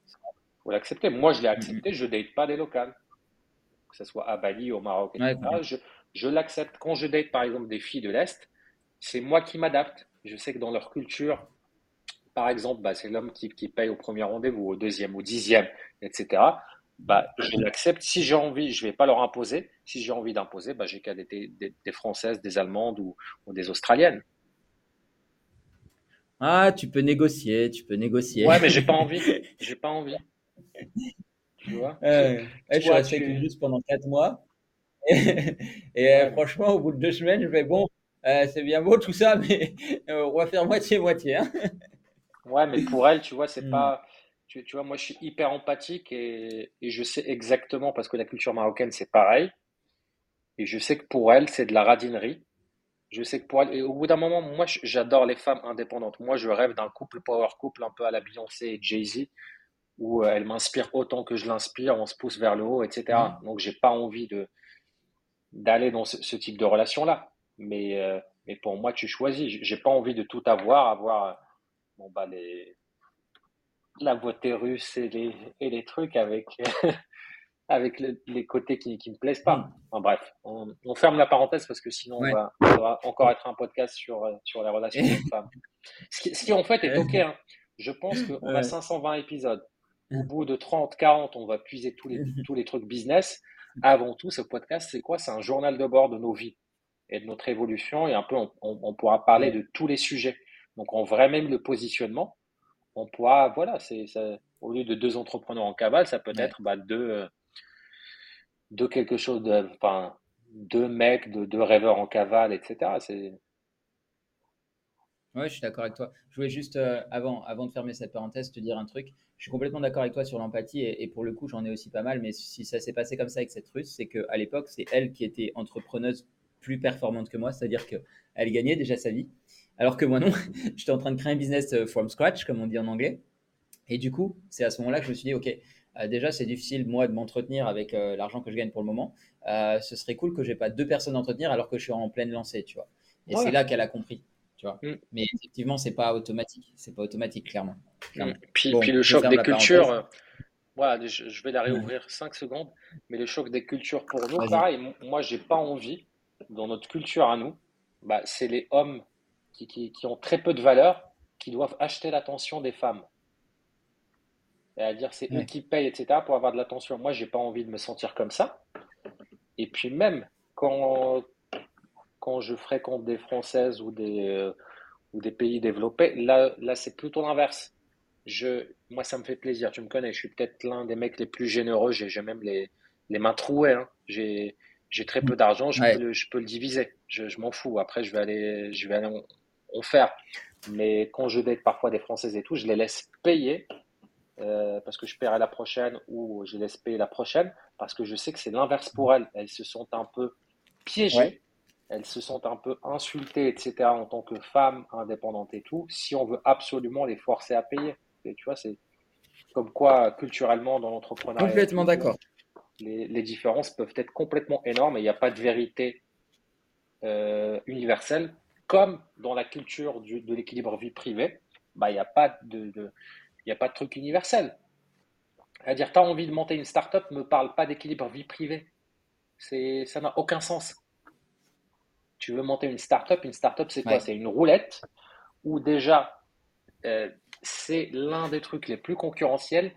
Faut l'accepter. Moi, je l'ai accepté. Je date pas des locales, que ce soit à Bali, au Maroc, etc. je, je l'accepte. Quand je date, par exemple, des filles de l'est, c'est moi qui m'adapte. Je sais que dans leur culture, par exemple, bah, c'est l'homme qui, qui, paye au premier rendez-vous, au deuxième, au dixième, etc bah, je l'accepte. Si j'ai envie, je vais pas leur imposer. Si j'ai envie d'imposer, bah, j'ai qu'à des, des, des, Françaises, des Allemandes ou, ou, des Australiennes. Ah, tu peux négocier, tu peux négocier. Ouais, mais j'ai pas envie. J'ai pas envie. Tu vois? Euh, Je suis resté tu... juste pendant quatre mois. Et, euh, franchement, au bout de deux semaines, je vais bon, c'est bien beau tout ça, mais euh, on va faire moitié-moitié. Hein ouais, mais pour elle, tu vois, c'est hmm. pas tu, vois, moi, je suis hyper empathique et, je sais exactement, parce que la culture marocaine, c'est pareil. Et je sais que pour elle, c'est de la radinerie. Je sais que pour elle, et au bout d'un moment, moi, j'adore les femmes indépendantes. Moi, je rêve d'un couple power couple un peu à la Beyoncé et Jay-Z, où euh, elle m'inspire autant que je l'inspire, on se pousse vers le haut, etc. Donc, mmh. Donc, j'ai pas envie de d'aller dans ce, type de relation-là. Mais, euh, mais pour moi, tu choisis. J'ai pas envie de tout avoir, avoir bon, bah, les, la beauté russe et les, et les trucs avec, avec les côtés qui ne me plaisent pas. Mm. Enfin, bref, on, on, ferme la parenthèse parce que sinon on, va, va, encore être un podcast sur, sur les relations femmes. Ce qui, ce qui, en fait est OK. Hein. Je pense qu'on a 520 épisodes. Au bout de 30, 40, on va puiser tous les, tous les trucs business. Avant tout, ce podcast, c'est quoi? C'est un journal de bord de nos vies et de notre évolution. Et un peu, on, on pourra parler de tous les sujets. Donc, on vrai même le positionnement on pourra, voilà, c'est au lieu de deux entrepreneurs en cavale, ça peut être bah, deux, deux quelque chose de, enfin, deux mecs, de deux rêveurs en cavale, etc. C'est Ouais, je suis d'accord avec toi. Je voulais juste, euh, avant, avant de fermer cette parenthèse, te dire un truc. Je suis complètement d'accord avec toi sur l'empathie et, pour le coup, j'en ai aussi pas mal. Mais si ça s'est passé comme ça avec cette russe, c'est qu'à l'époque, c'est elle qui était entrepreneuse plus performante que moi. C'est-à-dire qu'elle gagnait déjà sa vie. Alors que moi, non, j'étais en train de créer un business euh, from scratch, comme on dit en anglais. Et du coup, c'est à ce moment-là que je me suis dit, OK, euh, déjà, c'est difficile, moi, de m'entretenir avec euh, l'argent que je gagne pour le moment. ce serait cool que je n'ai pas deux personnes à entretenir alors que je suis en pleine lancée, tu vois. Et c'est là qu'elle a compris, tu vois. Mm. Mais effectivement, c'est pas automatique. C'est pas automatique, clairement. Mm. Puis, puis, le choc des cultures, voilà, je, vais la réouvrir 5 secondes, mais le choc des cultures pour nous, pareil, moi, j'ai pas envie, dans notre culture à nous, bah, c'est les hommes qui, ont très peu de valeur, qui doivent acheter l'attention des femmes. C'est-à-dire, c'est eux qui payent, etc., pour avoir de l'attention. Moi, j'ai pas envie de me sentir comme ça. Et puis, même quand, quand je fréquente des Françaises ou des, euh, ou des pays développés, là, là c'est plutôt l'inverse. Je, moi, ça me fait plaisir. Tu me connais, je suis peut-être l'un des mecs les plus généreux. J'ai même les, les mains trouées. Hein. J'ai très peu d'argent, je, peux le, je peux le diviser. Je, je m'en fous. Après, je vais aller, je vais aller on faire. Mais quand je date parfois des Françaises et tout, je les laisse payer euh, parce que je paierai la prochaine ou je laisse payer la prochaine parce que je sais que c'est l'inverse pour elles. Elles se sont un peu piégées, elles se sont un peu insultées, etc. en tant que femmes indépendantes et tout, si on veut absolument les forcer à payer. Et tu vois, c'est comme quoi culturellement dans l'entrepreneuriat. Complètement d'accord. Les, les, différences peuvent être complètement énormes et il n'y a pas de vérité euh, universelle comme dans la culture de l'équilibre vie privée, bah, il n'y a, pas de, a pas de truc universel. C'est-à-dire, tu as envie de monter une startup, ne me parle pas d'équilibre vie privée. Ça n'a aucun sens. Tu veux monter une startup, une startup, c'est quoi? C'est une roulette où déjà, euh, c'est l'un des trucs les plus concurrentiels.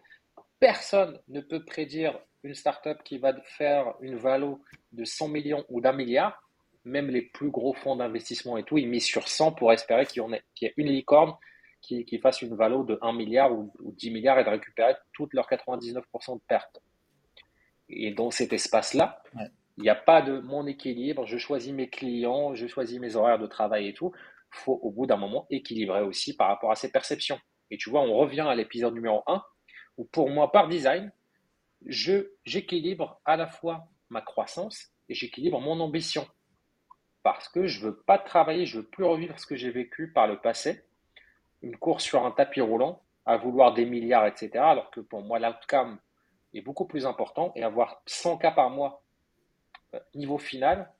Personne ne peut prédire une startup qui va faire une valo de 100 millions ou d'un milliard même les plus gros fonds d'investissement et tout, ils misent sur 100 pour espérer qu'il y, ait une licorne qui, fasse une valeur de 1 milliard ou, 10 milliards et de récupérer toutes leurs 99% de pertes. Et dans cet espace-là, il n'y a pas de mon équilibre, je choisis mes clients, je choisis mes horaires de travail et tout. Il faut au bout d'un moment équilibrer aussi par rapport à ses perceptions. Et tu vois, on revient à l'épisode numéro 1, où pour moi, par design, je, j'équilibre à la fois ma croissance et j'équilibre mon ambition. Parce que je veux pas travailler, je veux plus revivre ce que j'ai vécu par le passé. Une course sur un tapis roulant, à vouloir des milliards, etc. Alors que pour moi, l'outcome est beaucoup plus important et avoir 100 cas par mois euh, niveau final,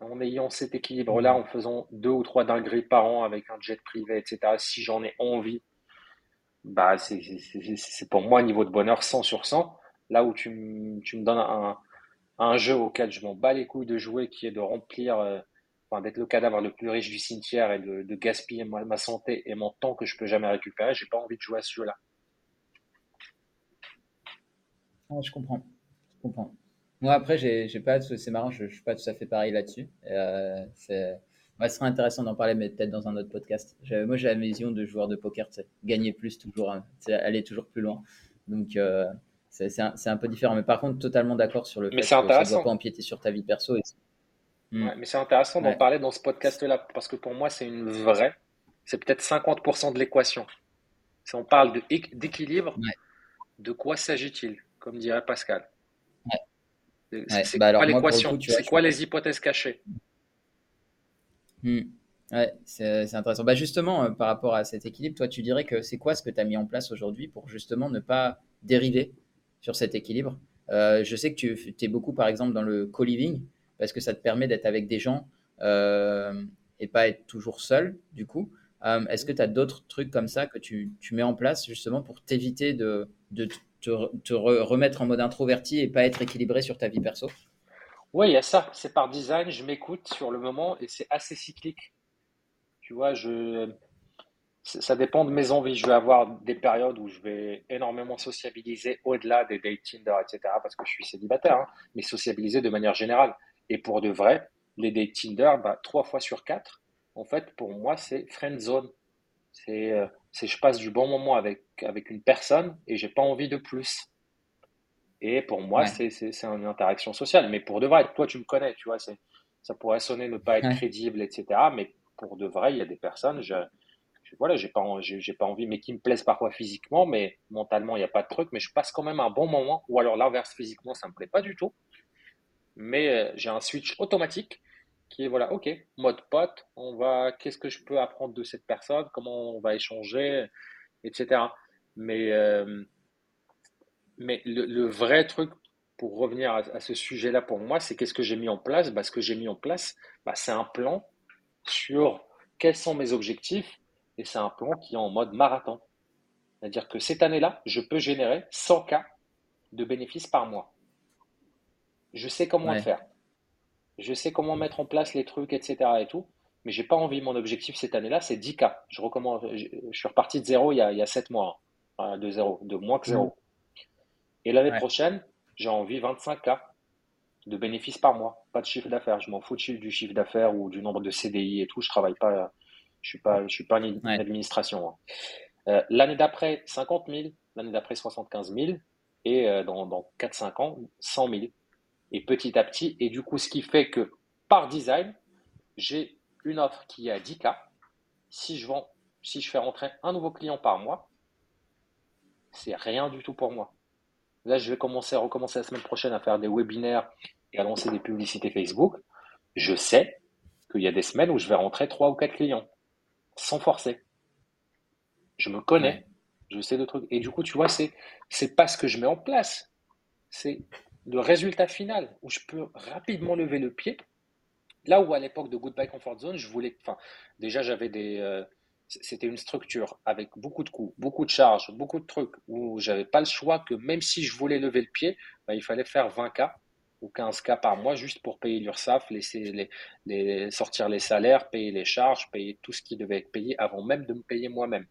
en ayant cet équilibre-là, en faisant deux ou trois dingueries par an avec un jet privé, etc., si j'en ai envie, bah, c'est pour moi un niveau de bonheur 100 sur 100. Là où tu, me donnes un, jeu auquel je m'en bats les couilles de jouer, qui est de remplir, euh, enfin, d'être le cadavre le plus riche du cimetière et de, gaspiller ma, santé et mon temps que je peux jamais récupérer, j'ai pas envie de jouer à ce jeu-là. je comprends. Je comprends. Moi, après, j'ai pas, c'est marrant, je, je suis pas tout à fait pareil là-dessus. Euh, c'est, ce serait intéressant d'en parler, mais peut-être dans un autre podcast. Moi, j'ai la vision de joueur de poker, gagner plus toujours, hein, aller toujours plus loin. Donc, euh, c'est un, un, peu différent. Mais par contre, totalement d'accord sur le fait que ça ne doit pas empiéter sur ta vie perso. Hmm. mais c'est intéressant d'en parler dans ce podcast-là, parce que pour moi, c'est une vraie, c'est peut-être 50% de l'équation. Si on parle d'équilibre, de quoi s'agit-il, comme dirait Pascal? C'est bah quoi l'équation? C'est quoi les hypothèses cachées? Hmm. Ouais, c'est intéressant. Bah justement, euh, par rapport à cet équilibre, toi, tu dirais que c'est quoi ce que tu as mis en place aujourd'hui pour justement ne pas dériver sur cet équilibre euh, Je sais que tu es beaucoup, par exemple, dans le co-living, parce que ça te permet d'être avec des gens euh, et pas être toujours seul, du coup. Est-ce que tu as d'autres trucs comme ça que tu, mets en place justement pour t'éviter de, de, te, remettre en mode introverti et pas être équilibré sur ta vie perso? Oui, il y a ça. C'est par design. Je m'écoute sur le moment et c'est assez cyclique. Tu vois, je, ça dépend de mes envies. Je vais avoir des périodes où je vais énormément sociabiliser au-delà des dates Tinder, etc. parce que je suis célibataire, hein, mais sociabiliser de manière générale. Et pour de vrai, les dates Tinder, bah, trois fois sur quatre, en fait, pour moi, c'est friend zone. C'est euh, je passe du bon moment avec, avec une personne et j'ai pas envie de plus. Et pour moi, c'est une interaction sociale. Mais pour de vrai, toi, tu me connais, tu vois, ça pourrait sonner ne pas être crédible, etc. Mais pour de vrai, il y a des personnes, je voilà, j'ai pas, j'ai pas envie, mais qui me plaisent parfois physiquement, mais mentalement, il n'y a pas de truc. Mais je passe quand même un bon moment. Ou alors l'inverse, physiquement, ça me plaît pas du tout. Mais euh, j'ai un switch automatique qui est voilà, ok, mode pote, on va, qu'est-ce que je peux apprendre de cette personne, comment on va échanger, etc. Mais, euh, mais le, vrai truc pour revenir à, ce sujet-là pour moi, c'est qu'est-ce que j'ai mis en place? Bah, Ce que j'ai mis en place, bah, c'est un plan sur quels sont mes objectifs et c'est un plan qui est en mode marathon. C'est-à-dire que cette année-là, je peux générer 100 cas de bénéfices par mois. Je sais comment le faire je sais comment mettre en place les trucs, etc. et tout, mais j'ai pas envie. Mon objectif cette année-là, c'est 10K. Je recommande, je, suis reparti de zéro il y a, il y a 7 mois, hein, de zéro, de moins que zéro. Et l'année prochaine, j'ai envie 25K de bénéfices par mois, pas de chiffre d'affaires. Je m'en fous du chiffre d'affaires ou du nombre de CDI et tout. Je travaille pas, je suis pas, je suis pas en administration. Hein. Euh, l'année d'après, 50 000. L'année d'après, 75 000. Et euh, dans, dans 4-5 ans, 100 000 et petit à petit. Et du coup, ce qui fait que par design, j'ai une offre qui est à 10K. Si je vends, si je fais rentrer un nouveau client par mois, c'est rien du tout pour moi. Là, je vais commencer à recommencer la semaine prochaine à faire des webinaires et à lancer des publicités Facebook. Je sais qu'il y a des semaines où je vais rentrer trois ou quatre clients sans forcer. Je me connais, je sais de trucs. Et du coup, tu vois, c'est c'est pas ce que je mets en place. C'est le résultat final où je peux rapidement lever le pied. Là où à l'époque de Goodbye Comfort Zone, je voulais, enfin, déjà j'avais des, euh, c'était une structure avec beaucoup de coûts, beaucoup de charges, beaucoup de trucs où j'avais pas le choix que même si je voulais lever le pied, bah, il fallait faire 20 k ou 15 k par mois juste pour payer l'URSSAF, laisser les, sortir les salaires, payer les charges, payer tout ce qui devait être payé avant même de me payer moi-même.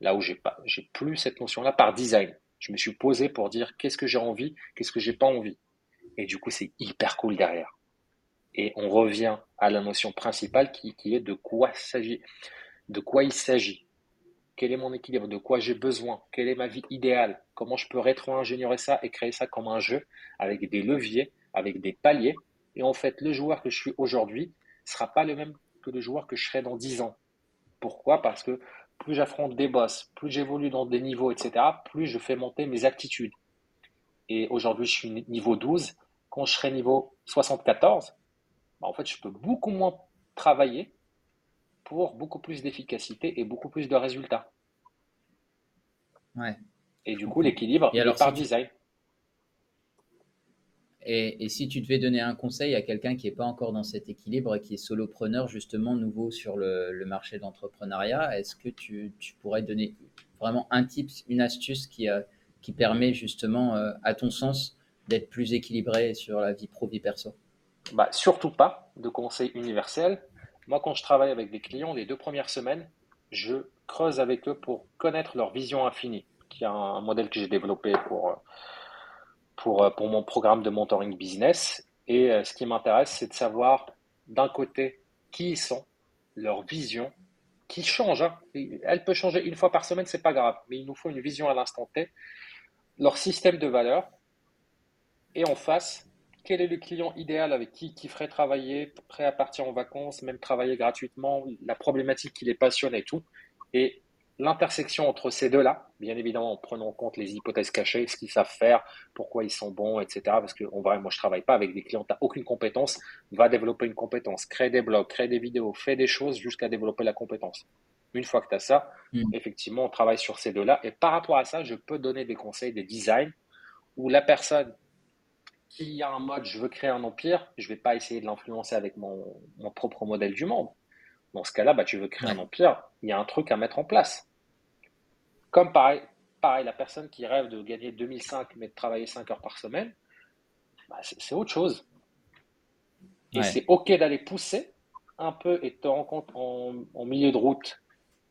Là où j'ai pas, j'ai plus cette notion-là par design. Je me suis posé pour dire qu'est-ce que j'ai envie, qu'est-ce que j'ai pas envie. Et du coup, c'est hyper cool derrière. Et on revient à la notion principale qui, est de quoi s'agit, de quoi il s'agit. Quel est mon équilibre, de quoi j'ai besoin, quelle est ma vie idéale, comment je peux rétro-ingénierer ça et créer ça comme un jeu avec des leviers, avec des paliers. Et en fait, le joueur que je suis aujourd'hui ne sera pas le même que le joueur que je serai dans 10 ans. Pourquoi? Parce que plus j'affronte des boss, plus j'évolue dans des niveaux, etc., plus je fais monter mes aptitudes. Et aujourd'hui, je suis niveau 12. Quand je serai niveau 74, bah, en fait, je peux beaucoup moins travailler pour beaucoup plus d'efficacité et beaucoup plus de résultats. Ouais. Et du coup, l'équilibre est par design. Et, si tu devais donner un conseil à quelqu'un qui n'est pas encore dans cet équilibre et qui est solopreneur, justement nouveau sur le, marché d'entrepreneuriat, est-ce que tu, pourrais donner vraiment un tip, une astuce qui, euh, qui permet justement, euh, à ton sens, d'être plus équilibré sur la vie pro, vie perso? Bah, Surtout pas de conseil universel. Moi, quand je travaille avec des clients, les deux premières semaines, je creuse avec eux pour connaître leur vision infinie, qui est un modèle que j'ai développé pour, euh, pour, euh, pour mon programme de mentoring business. Et euh, ce qui m'intéresse, c'est de savoir d'un côté qui ils sont, leur vision, qui change. Hein. Elle peut changer une fois par semaine, c'est pas grave, mais il nous faut une vision à l'instant T, leur système de valeurs, et en face, quel est le client idéal avec qui qui ferait travailler, prêt à partir en vacances, même travailler gratuitement, la problématique qui les passionne et tout. Et l'intersection entre ces deux-là, bien évidemment en prenant en compte les hypothèses cachées, ce qu'ils savent faire, pourquoi ils sont bons, etc. Parce que en vrai, moi je travaille pas avec des clients, tu n'as aucune compétence, va développer une compétence, crée des blogs, crée des vidéos, fais des choses jusqu'à développer la compétence. Une fois que tu as ça, mm. effectivement, on travaille sur ces deux-là. Et par rapport à ça, je peux donner des conseils, des designs où la personne qui a un mode je veux créer un empire, je vais pas essayer de l'influencer avec mon, propre modèle du monde. Dans ce cas-là, bah, tu veux créer un empire, il y a un truc à mettre en place. Comme pareil, pareil, la personne qui rêve de gagner 2005 mais de travailler 5 heures par semaine, bah, c'est autre chose. Et c'est OK d'aller pousser un peu et te rendre compte en, milieu de route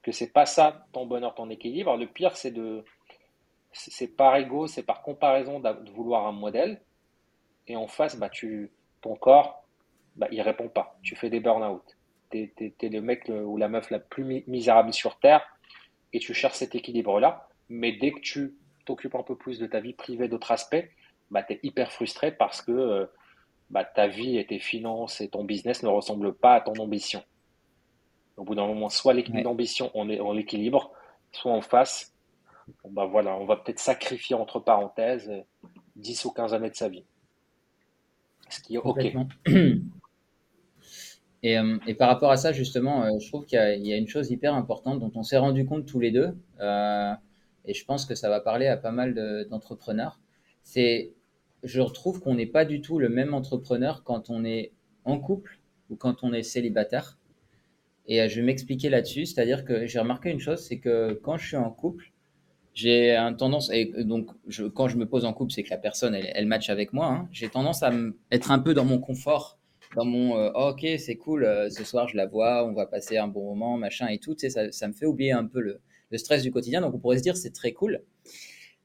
que c'est pas ça ton bonheur, ton équilibre. Le pire, c'est de. C'est par ego, c'est par comparaison de vouloir un modèle et en face, bah, tu, ton corps, bah, il répond pas. Tu fais des burn-out. Tu es, le mec ou la meuf la plus misérable sur Terre et tu cherches cet équilibre-là. Mais dès que tu t'occupes un peu plus de ta vie privée, d'autres aspects, bah, tu es hyper frustré parce que euh, bah, ta vie et tes finances et ton business ne ressemblent pas à ton ambition. Au bout d'un moment, soit l'ambition, on est en équilibre, soit en face, bah voilà, on va peut-être sacrifier entre parenthèses 10 ou 15 années de sa vie. Et, euh, et, par rapport à ça, justement, euh, je trouve qu'il y, a une chose hyper importante dont on s'est rendu compte tous les deux, euh, et je pense que ça va parler à pas mal d'entrepreneurs. c'est, je retrouve qu'on n'est pas du tout le même entrepreneur quand on est en couple ou quand on est célibataire. Et je vais m'expliquer là-dessus, c'est-à-dire que j'ai remarqué une chose, c'est que quand je suis en couple, j'ai un tendance, et donc quand je me pose en couple, c'est que la personne, elle, elle match avec moi. Hein. j'ai tendance à être un peu dans mon confort, dans mon euh, oh, ok, c'est cool, euh, ce soir je la vois, on va passer un bon moment, machin et tout. Tu sais, ça, ça me fait oublier un peu le, le, stress du quotidien. Donc on pourrait se dire c'est très cool.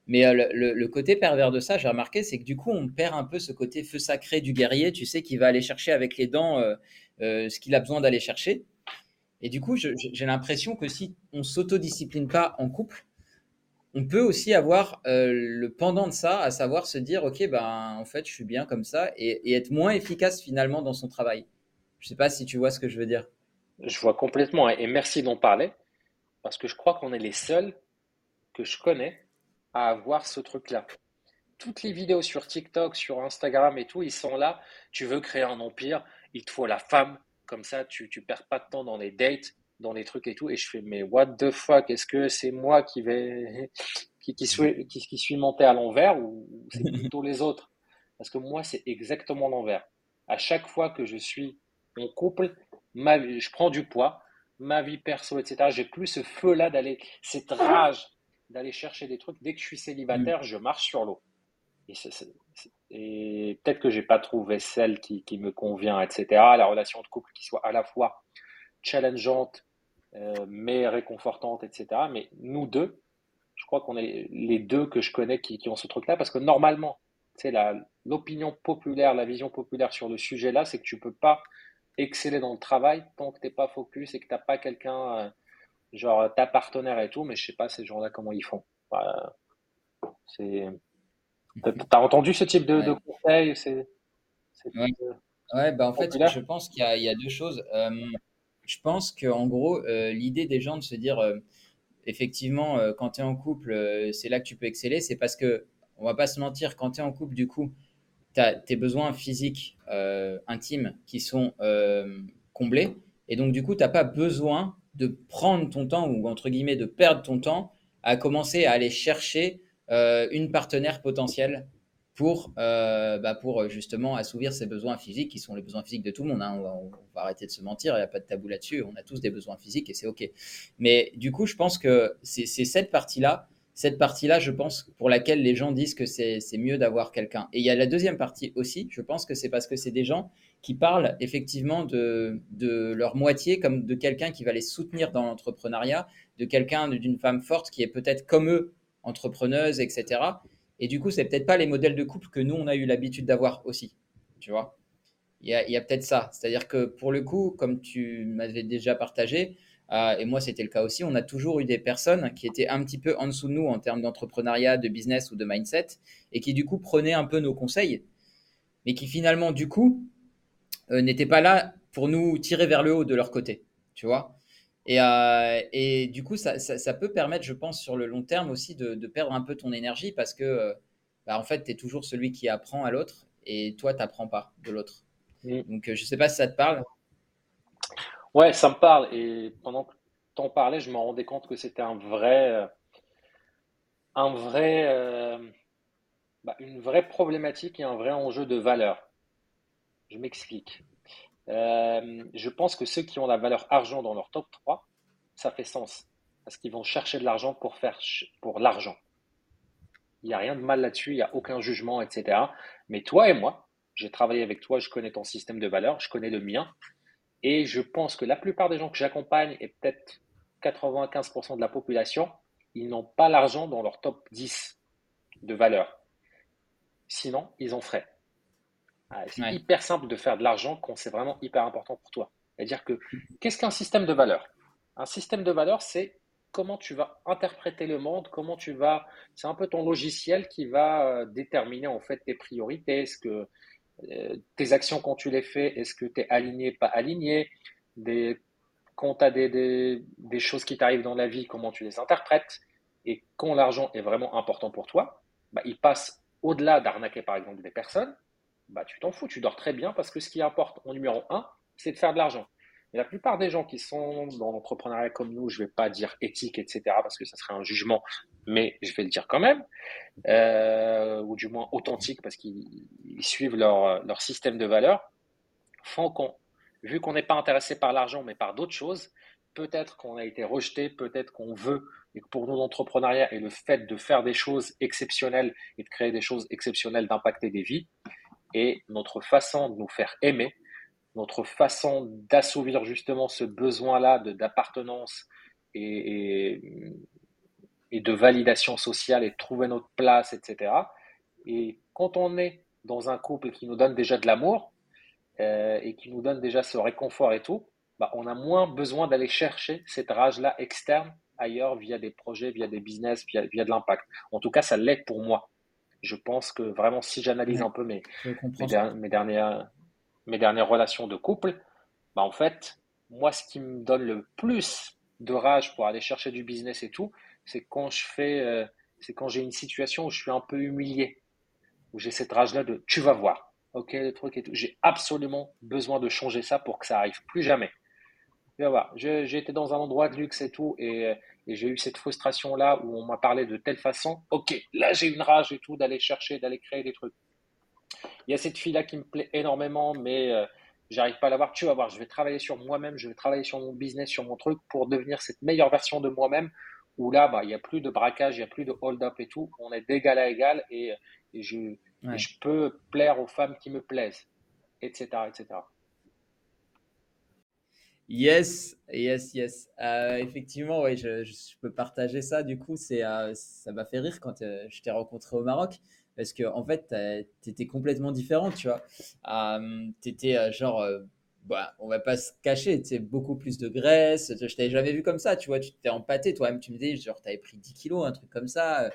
Mais euh, le, le, côté pervers de ça, j'ai remarqué, c'est que du coup, on perd un peu ce côté feu sacré du guerrier, tu sais, qui va aller chercher avec les dents ce qu'il a besoin d'aller chercher. Et du coup, j'ai l'impression que si on s'autodiscipline pas en couple, on peut aussi avoir euh, le pendant de ça, à savoir se dire, ok, ben en fait, je suis bien comme ça, et, être moins efficace finalement dans son travail. Je ne sais pas si tu vois ce que je veux dire. Je vois complètement, et merci d'en parler, parce que je crois qu'on est les seuls que je connais à avoir ce truc-là. Toutes les vidéos sur TikTok, sur Instagram et tout, ils sont là. Tu veux créer un empire, il te faut la femme, comme ça tu ne perds pas de temps dans les dates, dans les trucs et tout. Et je fais, mais what the fuck, est-ce que c'est moi qui vais, qui, qui, suis, qui, suis monté à l'envers ou c'est plutôt les autres? Parce que moi, c'est exactement l'envers. À chaque fois que je suis en couple, ma vie, je prends du poids, ma vie perso, etc. J'ai plus ce feu-là d'aller, cette rage d'aller chercher des trucs. Dès que je suis célibataire, je marche sur l'eau. Et, et peut-être que j'ai pas trouvé celle qui, qui, me convient, etc. La relation de couple qui soit à la fois challengeante euh, mais réconfortante, etc. Mais nous deux, je crois qu'on est les deux que je connais qui, ont ce truc-là, parce que normalement, c'est l'opinion populaire, la vision populaire sur le sujet-là, c'est que tu peux pas exceller dans le travail tant que tu n'es pas focus et que tu n'as pas quelqu'un euh, genre ta partenaire et tout, mais je sais pas ces gens-là comment ils font. Bah, c'est. T'as entendu ce type de, conseils c'est, ouais. bah en fait, je pense qu'il y, a deux choses. Euh, je pense qu'en gros, euh, l'idée des gens de se dire, euh, effectivement, quand tu es en couple, c'est là que tu peux exceller, c'est parce que, on va pas se mentir, quand tu es en couple, du coup, tu as tes besoins physiques intimes qui sont comblés. Et donc, du coup, tu n'as pas besoin de prendre ton temps ou, entre guillemets, de perdre ton temps à commencer à aller chercher euh, une partenaire potentielle pour, euh, bah pour justement assouvir ses besoins physiques, qui sont les besoins physiques de tout le monde. Hein. On, va, arrêter de se mentir, il n'y a pas de tabou là-dessus. On a tous des besoins physiques et c'est OK. Mais du coup, je pense que c'est cette partie-là, cette partie-là, je pense, pour laquelle les gens disent que c'est mieux d'avoir quelqu'un. Et il y a la deuxième partie aussi, je pense que c'est parce que c'est des gens qui parlent effectivement de, de leur moitié comme de quelqu'un qui va les soutenir dans l'entrepreneuriat, de quelqu'un, d'une femme forte qui est peut-être comme eux, entrepreneuse, etc. Et du coup, c'est peut-être pas les modèles de couple que nous, on a eu l'habitude d'avoir aussi. Tu vois Il y a, peut-être ça. C'est-à-dire que pour le coup, comme tu m'avais déjà partagé, euh, et moi c'était le cas aussi, on a toujours eu des personnes qui étaient un petit peu en dessous de nous en termes d'entrepreneuriat, de business ou de mindset, et qui du coup prenaient un peu nos conseils, mais qui finalement du coup euh, n'étaient pas là pour nous tirer vers le haut de leur côté. Tu vois et, euh, et, du coup, ça, ça, peut permettre, je pense, sur le long terme aussi de, de perdre un peu ton énergie parce que, euh, bah, en fait, tu es toujours celui qui apprend à l'autre et toi, tu n'apprends pas de l'autre. Mm. Donc, euh, je ne sais pas si ça te parle. Ouais, ça me parle. Et pendant que tu en parlais, je me rendais compte que c'était un vrai, un vrai, bah, une vraie problématique et un vrai enjeu de valeur. Je m'explique. Euh, je pense que ceux qui ont la valeur argent dans leur top 3, ça fait sens. Parce qu'ils vont chercher de l'argent pour faire pour l'argent. Il n'y a rien de mal là-dessus, il n'y a aucun jugement, etc. Mais toi et moi, j'ai travaillé avec toi, je connais ton système de valeur, je connais le mien. Et je pense que la plupart des gens que j'accompagne, et peut-être 95% de la population, ils n'ont pas l'argent dans leur top 10 de valeur. Sinon, ils en feraient. Ah, c'est hyper simple de faire de l'argent quand c'est vraiment hyper important pour toi. C'est-à-dire que qu'est-ce qu'un système de valeur Un système de valeur, c'est comment tu vas interpréter le monde, comment tu vas. C'est un peu ton logiciel qui va euh, déterminer en fait tes priorités. Est-ce que euh, tes actions quand tu les fais, est-ce que tu es aligné, pas aligné? Des, Quand tu as des, des choses qui t'arrivent dans la vie, comment tu les interprètes? Et quand l'argent est vraiment important pour toi, bah, il passe au-delà d'arnaquer par exemple des personnes bah, tu t'en fous, tu dors très bien parce que ce qui importe en numéro un, c'est de faire de l'argent. Et la plupart des gens qui sont dans l'entrepreneuriat comme nous, je ne vais pas dire éthique, etc., parce que ça serait un jugement, mais je vais le dire quand même, euh, ou du moins authentique, parce qu'ils suivent leur, leur, système de valeurs, font qu'on, vu qu'on n'est pas intéressé par l'argent, mais par d'autres choses, peut-être qu'on a été rejeté, peut-être qu'on veut, et que pour nous, l'entrepreneuriat et le fait de faire des choses exceptionnelles et de créer des choses exceptionnelles, d'impacter des vies, et notre façon de nous faire aimer, notre façon d'assouvir justement ce besoin-là d'appartenance et, et, de validation sociale et de trouver notre place, etc. Et quand on est dans un couple qui nous donne déjà de l'amour euh, et qui nous donne déjà ce réconfort et tout, bah, on a moins besoin d'aller chercher cette rage-là externe ailleurs via des projets, via des business, via, via de l'impact. En tout cas, ça l'est pour moi je pense que vraiment, si j'analyse un peu mes, mes, dernières, mes dernières relations de couple, bah en fait, moi, ce qui me donne le plus de rage pour aller chercher du business et tout, c'est quand je fais, euh, c'est quand j'ai une situation où je suis un peu humilié, où j'ai cette rage-là de tu vas voir, ok, le truc et tout. J'ai absolument besoin de changer ça pour que ça arrive plus jamais. Tu vas voir, j'ai été dans un endroit de luxe et tout, et et j'ai eu cette frustration-là où on m'a parlé de telle façon, ok, là j'ai une rage et tout d'aller chercher, d'aller créer des trucs. Il y a cette fille-là qui me plaît énormément, mais euh, j'arrive pas à la voir. Tu vas voir, je vais travailler sur moi-même, je vais travailler sur mon business, sur mon truc pour devenir cette meilleure version de moi-même où là, bah, il n'y a plus de braquage, il n'y a plus de hold-up et tout. On est d'égal à égal et, je, je peux plaire aux femmes qui me plaisent, etc. etc. Yes, yes, yes. Euh, effectivement, oui, je, peux partager ça. Du coup, c'est, euh, ça m'a fait rire quand euh, je t'ai rencontré au Maroc. Parce que, en fait, tu étais complètement différent, tu vois. tu étais genre bah, on va pas se cacher, tu beaucoup plus de graisse. Je t'avais jamais vu comme ça, tu vois, tu t'es empâté toi-même, tu me dis, genre, t'avais pris 10 kilos, un truc comme ça.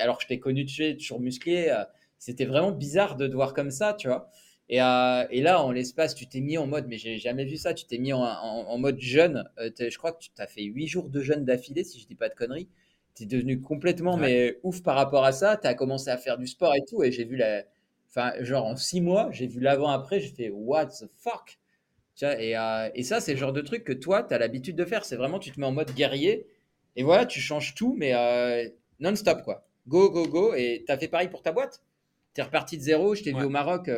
Alors que je t'ai connu, tu sais, toujours musclé. C'était vraiment bizarre de te voir comme ça, tu vois. Et, euh, et là, en l'espace, tu t'es mis en mode, mais j'ai jamais vu ça, tu t'es mis en, en, mode jeûne. Euh, je crois que tu as fait 8 jours de jeûne d'affilée, si je dis pas de conneries. Tu es devenu complètement mais ouf par rapport à ça. Tu as commencé à faire du sport et tout. Et j'ai vu la. Enfin, genre en 6 mois, j'ai vu l'avant-après, j'ai fait what the fuck? Et, euh, et, ça, c'est le genre de truc que toi, tu as l'habitude de faire. C'est vraiment, tu te mets en mode guerrier et voilà, tu changes tout, mais non-stop, quoi. Go, go, go. Et tu as fait pareil pour ta boîte? Tu es reparti de zéro. Je t'ai vu au Maroc.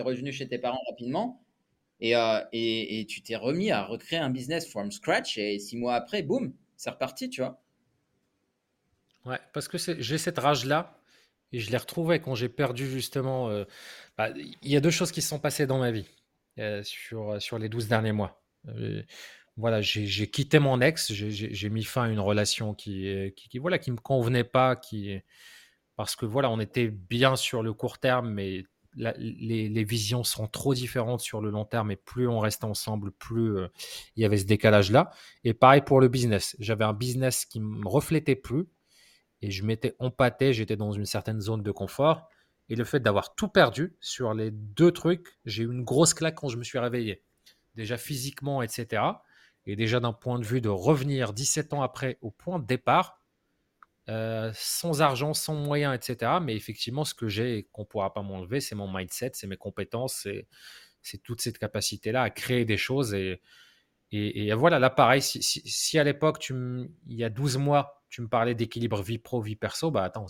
Euh, revenu chez tes parents rapidement. Et, et, et tu t'es remis à recréer un business from scratch. Et six mois après, boum, c'est reparti, tu vois. Ouais, parce que j'ai cette rage-là. Et je l'ai retrouvée quand j'ai perdu justement. Bah, il y a deux choses qui se sont passées dans ma vie. Euh, sur, sur les 12 derniers mois. Euh, voilà, j'ai quitté mon ex, j'ai mis fin à une relation qui, qui, qui, voilà, qui me convenait pas, qui, parce que voilà, on était bien sur le court terme, mais les, visions seront trop différentes sur le long terme, et plus on reste ensemble, plus euh, il y avait ce décalage-là. Et pareil pour le business. J'avais un business qui me reflétait plus, et je m'étais empâté, j'étais dans une certaine zone de confort. Et le fait d'avoir tout perdu sur les deux trucs, j'ai eu une grosse claque quand je me suis réveillé. Déjà physiquement, etc. Et déjà d'un point de vue de revenir 17 ans après au point de départ, euh, sans argent, sans moyens, etc. Mais effectivement, ce que j'ai et qu'on ne pourra pas m'enlever, c'est mon mindset, c'est mes compétences, c'est toute cette capacité-là à créer des choses. Et, voilà, là, pareil, si, à l'époque, il y a 12 mois, tu me parlais d'équilibre vie pro, vie perso, bah attends,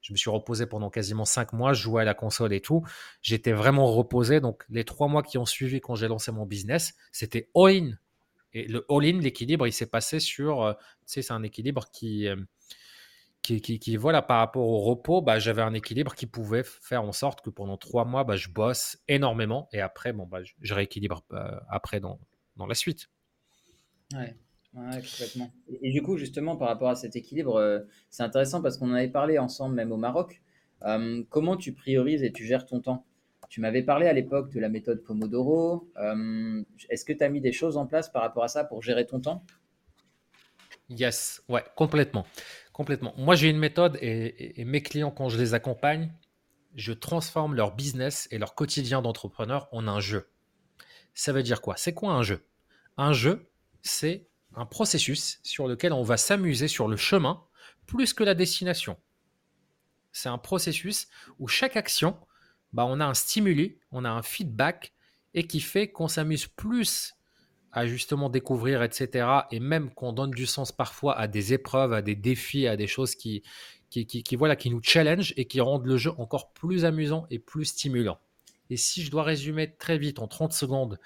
je me suis reposé pendant quasiment cinq mois, je jouais à la console et tout. J'étais vraiment reposé. Donc, les trois mois qui ont suivi quand j'ai lancé mon business, c'était all-in. Et le all-in, l'équilibre, il s'est passé sur. Euh, tu sais, c'est un équilibre qui, qui, qui, voilà, par rapport au repos, bah, j'avais un équilibre qui pouvait faire en sorte que pendant trois mois, bah, je bosse énormément. Et après, bon, bah, je rééquilibre euh, après dans, dans la suite. Ouais. Ouais, complètement. Et, du coup, justement, par rapport à cet équilibre, euh, c'est intéressant parce qu'on en avait parlé ensemble, même au Maroc. Euh, comment tu priorises et tu gères ton temps? Tu m'avais parlé à l'époque de la méthode Pomodoro. Est-ce que tu as mis des choses en place par rapport à ça pour gérer ton temps? Yes, ouais, complètement. Complètement. Moi, j'ai une méthode et, mes clients, quand je les accompagne, je transforme leur business et leur quotidien d'entrepreneur en un jeu. Ça veut dire quoi? C'est quoi un jeu? Un jeu, c'est un processus sur lequel on va s'amuser sur le chemin plus que la destination. C'est un processus où chaque action, bah, on a un stimuli, on a un feedback et qui fait qu'on s'amuse plus à justement découvrir, etc. Et même qu'on donne du sens parfois à des épreuves, à des défis, à des choses qui, qui, voilà, qui nous challenge et qui rendent le jeu encore plus amusant et plus stimulant. Et si je dois résumer très vite en 30 secondes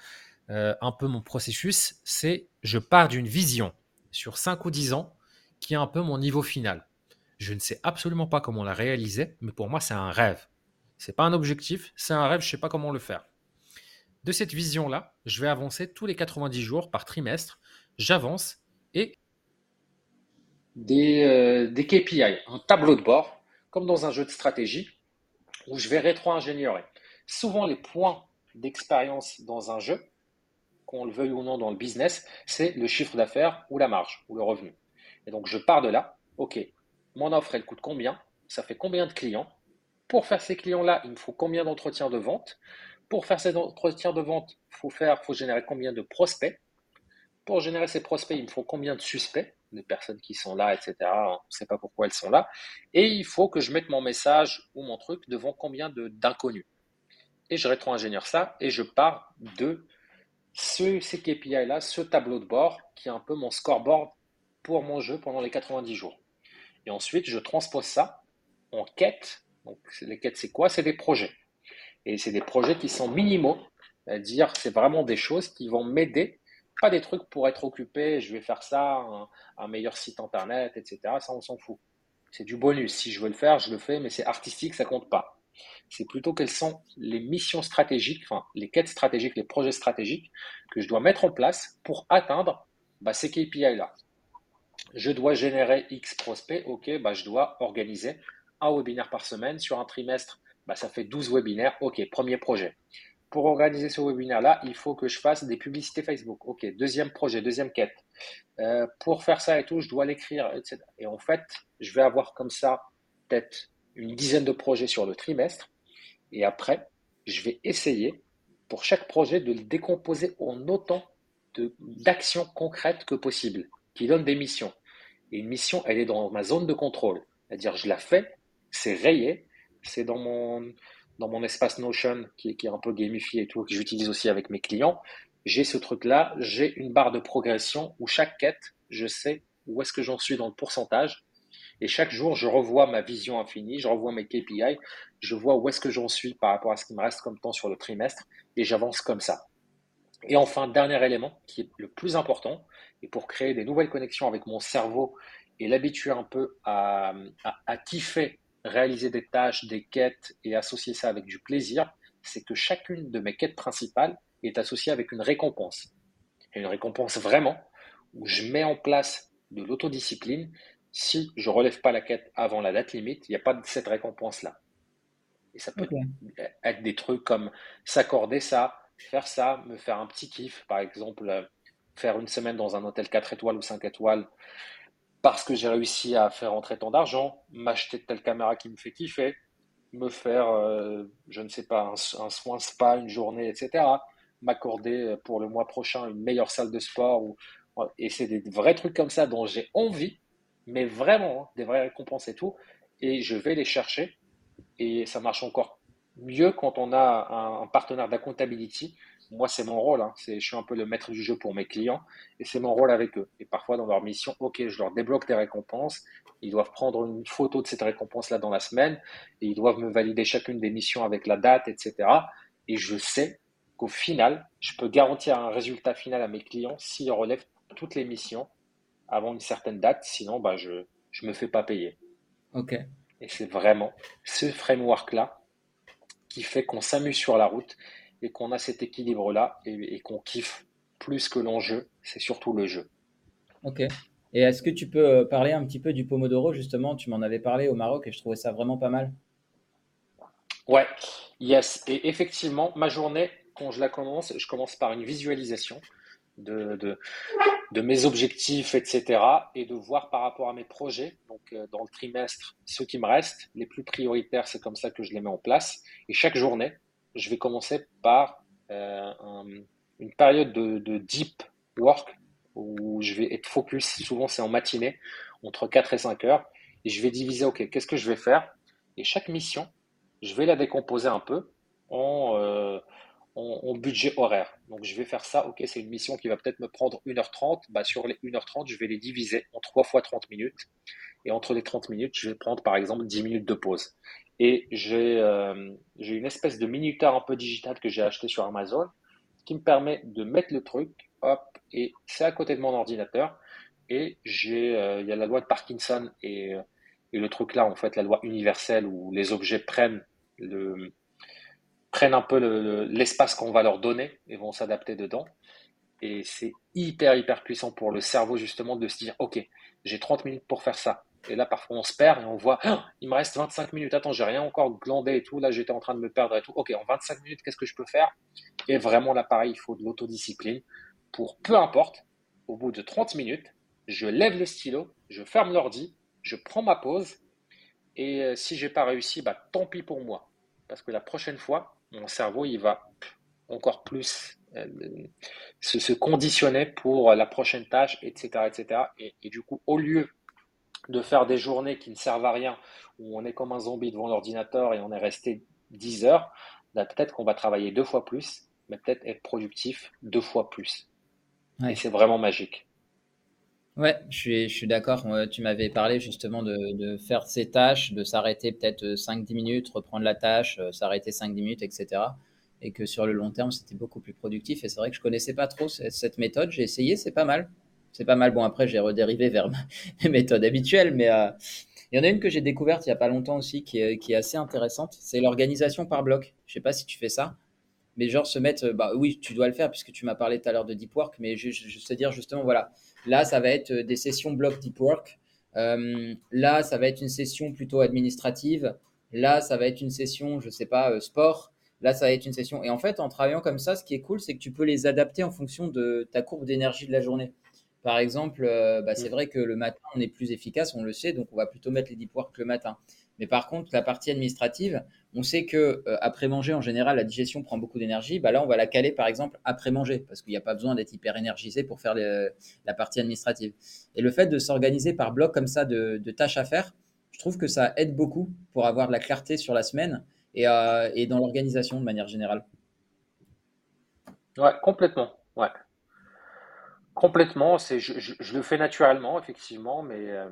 euh, un peu mon processus, c'est je pars d'une vision sur 5 ou 10 ans qui est un peu mon niveau final. Je ne sais absolument pas comment la réaliser, mais pour moi, c'est un rêve. C'est pas un objectif, c'est un rêve, je ne sais pas comment le faire. De cette vision-là, je vais avancer tous les 90 jours par trimestre. J'avance et. Des, euh, KPI, un tableau de bord, comme dans un jeu de stratégie, où je vais rétro-ingénierer. Souvent, les points d'expérience dans un jeu qu'on le veuille ou non dans le business, c'est le chiffre d'affaires ou la marge ou le revenu. Et donc je pars de là, ok, mon offre elle coûte combien? Ça fait combien de clients? Pour faire ces clients-là, il me faut combien d'entretiens de vente? Pour faire ces entretiens de vente, il faut faut générer combien de prospects Pour générer ces prospects, il me faut combien de suspects des personnes qui sont là, etc. On ne sait pas pourquoi elles sont là. Et il faut que je mette mon message ou mon truc devant combien d'inconnus. Et je rétro-ingénieur ça et je pars de ce, ces KPI-là, ce tableau de bord qui est un peu mon scoreboard pour mon jeu pendant les 90 jours. Et ensuite, je transpose ça en quêtes. Donc, les quêtes, c'est quoi? C'est des projets. Et c'est des projets qui sont minimaux, c'est-à-dire c'est vraiment des choses qui vont m'aider, pas des trucs pour être occupé, je vais faire ça, un, un meilleur site internet, etc. Ça, on s'en fout. C'est du bonus. Si je veux le faire, je le fais, mais c'est artistique, ça compte pas c'est plutôt quelles sont les missions stratégiques, enfin les quêtes stratégiques, les projets stratégiques que je dois mettre en place pour atteindre bah, ces KPI-là. Je dois générer X prospects, ok, bah, je dois organiser un webinaire par semaine sur un trimestre, bah, ça fait 12 webinaires, ok, premier projet. pour organiser ce webinaire-là, il faut que je fasse des publicités Facebook. Ok, deuxième projet, deuxième quête. Euh, pour faire ça et tout, je dois l'écrire, etc. Et en fait, je vais avoir comme ça peut-être une dizaine de projets sur le trimestre. Et après, je vais essayer pour chaque projet de le décomposer en autant d'actions concrètes que possible, qui donnent des missions. Et une mission, elle est dans ma zone de contrôle. C'est-à-dire, je la fais, c'est rayé, c'est dans mon, espace Notion qui, est un peu gamifié et tout, que j'utilise aussi avec mes clients. J'ai ce truc-là, j'ai une barre de progression où chaque quête, je sais où est-ce que j'en suis dans le pourcentage. Et chaque jour, je revois ma vision infinie, je revois mes KPI, je vois où est-ce que j'en suis par rapport à ce qui me reste comme temps sur le trimestre, et j'avance comme ça. Et enfin, dernier élément qui est le plus important, et pour créer des nouvelles connexions avec mon cerveau et l'habituer un peu à, à, à kiffer réaliser des tâches, des quêtes et associer ça avec du plaisir, c'est que chacune de mes quêtes principales est associée avec une récompense. Et une récompense vraiment, où je mets en place de l'autodiscipline. Si je relève pas la quête avant la date limite, il n'y a pas de cette récompense-là. Et ça peut être des trucs comme s'accorder ça, faire ça, me faire un petit kiff, par exemple, euh, faire une semaine dans un hôtel 4 étoiles ou 5 étoiles, parce que j'ai réussi à faire entrer tant d'argent, m'acheter telle caméra qui me fait kiffer, me faire, euh, je ne sais pas, un, soin spa, une journée, etc. M'accorder pour le mois prochain une meilleure salle de sport. Ou, et c'est des vrais trucs comme ça dont j'ai envie, mais vraiment, hein, des vraies récompenses et tout. Et je vais les chercher. Et ça marche encore mieux quand on a un, un partenaire d'accountability moi, c'est mon rôle. Hein. je suis un peu le maître du jeu pour mes clients et c'est mon rôle avec eux. Et parfois, dans leur mission, OK, je leur débloque des récompenses. Ils doivent prendre une photo de cette récompense-là dans la semaine et ils doivent me valider chacune des missions avec la date, etc. Et je sais qu'au final, je peux garantir un résultat final à mes clients s'ils relèvent toutes les missions avant une certaine date. Sinon, bah, je ne me fais pas payer. OK. Et c'est vraiment ce framework-là qui fait qu'on s'amuse sur la route et qu'on a cet équilibre-là et, qu'on kiffe plus que l'enjeu, c'est surtout le jeu. Ok. Et est-ce que tu peux euh, parler un petit peu du Pomodoro justement? Tu m'en avais parlé au Maroc et je trouvais ça vraiment pas mal. Ouais, yes. Et effectivement, ma journée, quand je la commence, je commence par une visualisation de, de, mes objectifs, etc. Et de voir par rapport à mes projets, donc euh, dans le trimestre, ceux qui me restent, les plus prioritaires, c'est comme ça que je les mets en place. Et chaque journée, je vais commencer par euh, une période de, deep work où je vais être focus. Souvent, c'est en matinée, entre 4 et 5 heures. Et je vais diviser, OK, qu'est-ce que je vais faire? Et chaque mission, je vais la décomposer un peu en, euh, budget horaire. Donc, je vais faire ça. OK, c'est une mission qui va peut-être me prendre 1h30. Bah, sur les 1h30, je vais les diviser en 3 fois 30 minutes. Et entre les 30 minutes, je vais prendre par exemple 10 minutes de pause. Et euh, j'ai une espèce de minuteur un peu digital que j'ai acheté sur Amazon qui me permet de mettre le truc, hop, et c'est à côté de mon ordinateur. Et j'ai, euh, il y a la loi de Parkinson et, et, le truc là, en fait, la loi universelle où les objets prennent le, prennent un peu l'espace qu'on va leur donner et vont s'adapter dedans. Et c'est hyper, hyper puissant pour le cerveau, justement, de se dire, OK, j'ai 30 minutes pour faire ça. Et là, parfois, on se perd et on voit, ah, il me reste 25 minutes. Attends, j'ai rien encore glandé et tout. Là, j'étais en train de me perdre et tout. Ok, en 25 minutes, qu'est-ce que je peux faire? Et vraiment, là, pareil, il faut de l'autodiscipline pour peu importe. Au bout de 30 minutes, je lève le stylo, je ferme l'ordi, je prends ma pause. Et euh, si j'ai pas réussi, bah, tant pis pour moi. Parce que la prochaine fois, mon cerveau, il va encore plus euh, se, conditionner pour la prochaine tâche, etc. etc. Et, et du coup, au lieu de faire des journées qui ne servent à rien, où on est comme un zombie devant l'ordinateur et on est resté 10 heures, bah, peut-être qu'on va travailler deux fois plus, mais peut-être être productif deux fois plus. Et c'est vraiment magique. Ouais, je suis, je suis d'accord. Tu m'avais parlé justement de, faire ces tâches, de s'arrêter peut-être 5-10 minutes, reprendre la tâche, euh, s'arrêter 5-10 minutes, etc. Et que sur le long terme, c'était beaucoup plus productif. Et c'est vrai que je connaissais pas trop cette méthode. J'ai essayé, c'est pas mal c'est pas mal. Bon, après, j'ai redérivé vers mes méthodes habituelles, mais euh, il y en a une que j'ai découverte il n'y a pas longtemps aussi qui est, assez intéressante. C'est l'organisation par bloc. Je sais pas si tu fais ça, mais genre se mettre, bah oui, tu dois le faire puisque tu m'as parlé tout à l'heure de deep work, mais je, je, dire justement, voilà, là, ça va être des sessions bloc deep work. Euh, là, ça va être une session plutôt administrative. Là, ça va être une session, je sais pas, euh, sport. Là, ça va être une session. Et en fait, en travaillant comme ça, ce qui est cool, c'est que tu peux les adapter en fonction de ta courbe d'énergie de la journée. Par exemple, euh, bah, c'est mm. vrai que le matin, on est plus efficace, on le sait, donc on va plutôt mettre les deep work le matin. Mais par contre, la partie administrative, on sait que euh, après manger, en général, la digestion prend beaucoup d'énergie. Bah là, on va la caler, par exemple, après manger, parce qu'il n'y a pas besoin d'être hyper énergisé pour faire la partie administrative. Et le fait de s'organiser par bloc comme ça de, tâches à faire, je trouve que ça aide beaucoup pour avoir de la clarté sur la semaine et, euh, et dans l'organisation de manière générale. Ouais, complètement. Ouais. Complètement. C'est, je, je, le fais naturellement, effectivement, mais, euh,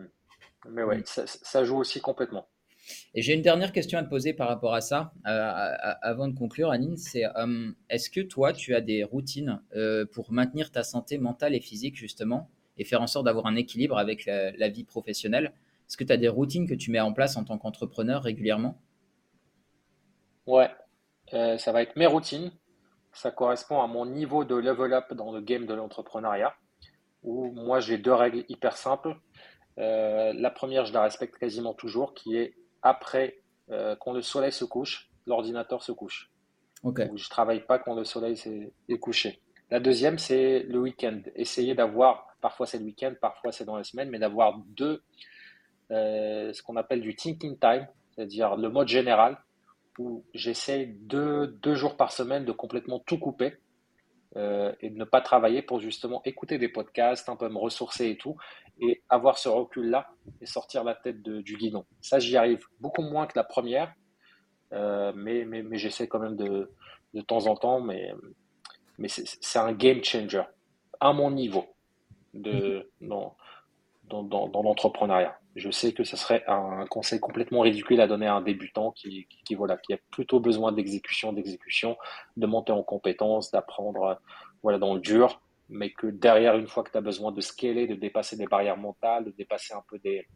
mais ouais, mm. ça, ça joue aussi complètement. Et j'ai une dernière question à te poser par rapport à ça, euh, avant de conclure, Anine. C'est euh, est-ce que toi, tu as des routines pour maintenir ta santé mentale et physique, justement, et faire en sorte d'avoir un équilibre avec la, vie professionnelle? Est-ce que tu as des routines que tu mets en place en tant qu'entrepreneur régulièrement? Ouais, ça va être mes routines. Ça correspond à mon niveau de level up dans le game de l'entrepreneuriat, où moi, j'ai deux règles hyper simples. la première, je la respecte quasiment toujours, qui est après, euh, quand le soleil se couche, l'ordinateur se couche. Okay. Je ne travaille pas quand le soleil est couché. La deuxième, c'est le week-end. Essayer d'avoir, parfois c'est le week-end, parfois c'est dans la semaine, mais d'avoir deux, euh, ce qu'on appelle du thinking time, c'est-à-dire le mode général, où j'essaie deux, deux jours par semaine de complètement tout couper euh, et de ne pas travailler pour justement écouter des podcasts, un peu me ressourcer et tout, et avoir ce recul-là et sortir la tête du guidon. Ça, j'y arrive beaucoup moins que la première, euh, mais, mais, mais j'essaie quand même de, de temps en temps, mais, mais c'est un game changer à mon niveau de, dans, dans, dans l'entrepreneuriat je sais que ce serait un conseil complètement ridicule à donner à un débutant qui, qui, voilà, qui a plutôt besoin d'exécution, d'exécution, de monter en compétences, d'apprendre voilà, dans le dur, mais que derrière, une fois que tu as besoin de scaler, de dépasser des barrières mentales, de dépasser un peu des,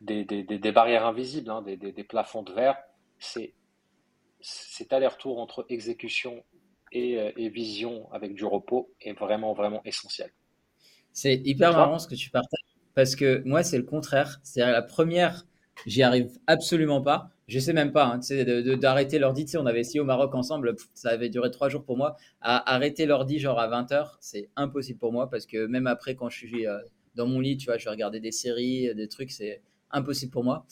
des, des, des, barrières invisibles, hein, des, des, plafonds de verre, c'est cet aller-retour entre exécution et, euh, et, vision avec du repos est vraiment, vraiment essentiel. C'est hyper marrant ce que tu partages parce que moi, c'est le contraire. C'est-à-dire, la première, j'y arrive absolument pas. Je sais même pas, hein, d'arrêter l'ordi. On avait essayé au Maroc ensemble, ça avait duré trois jours pour moi. À arrêter l'ordi, genre à 20h, c'est impossible pour moi parce que même après, quand je suis euh, dans mon lit, tu vois, je vais regarder des séries, des trucs, c'est impossible pour moi.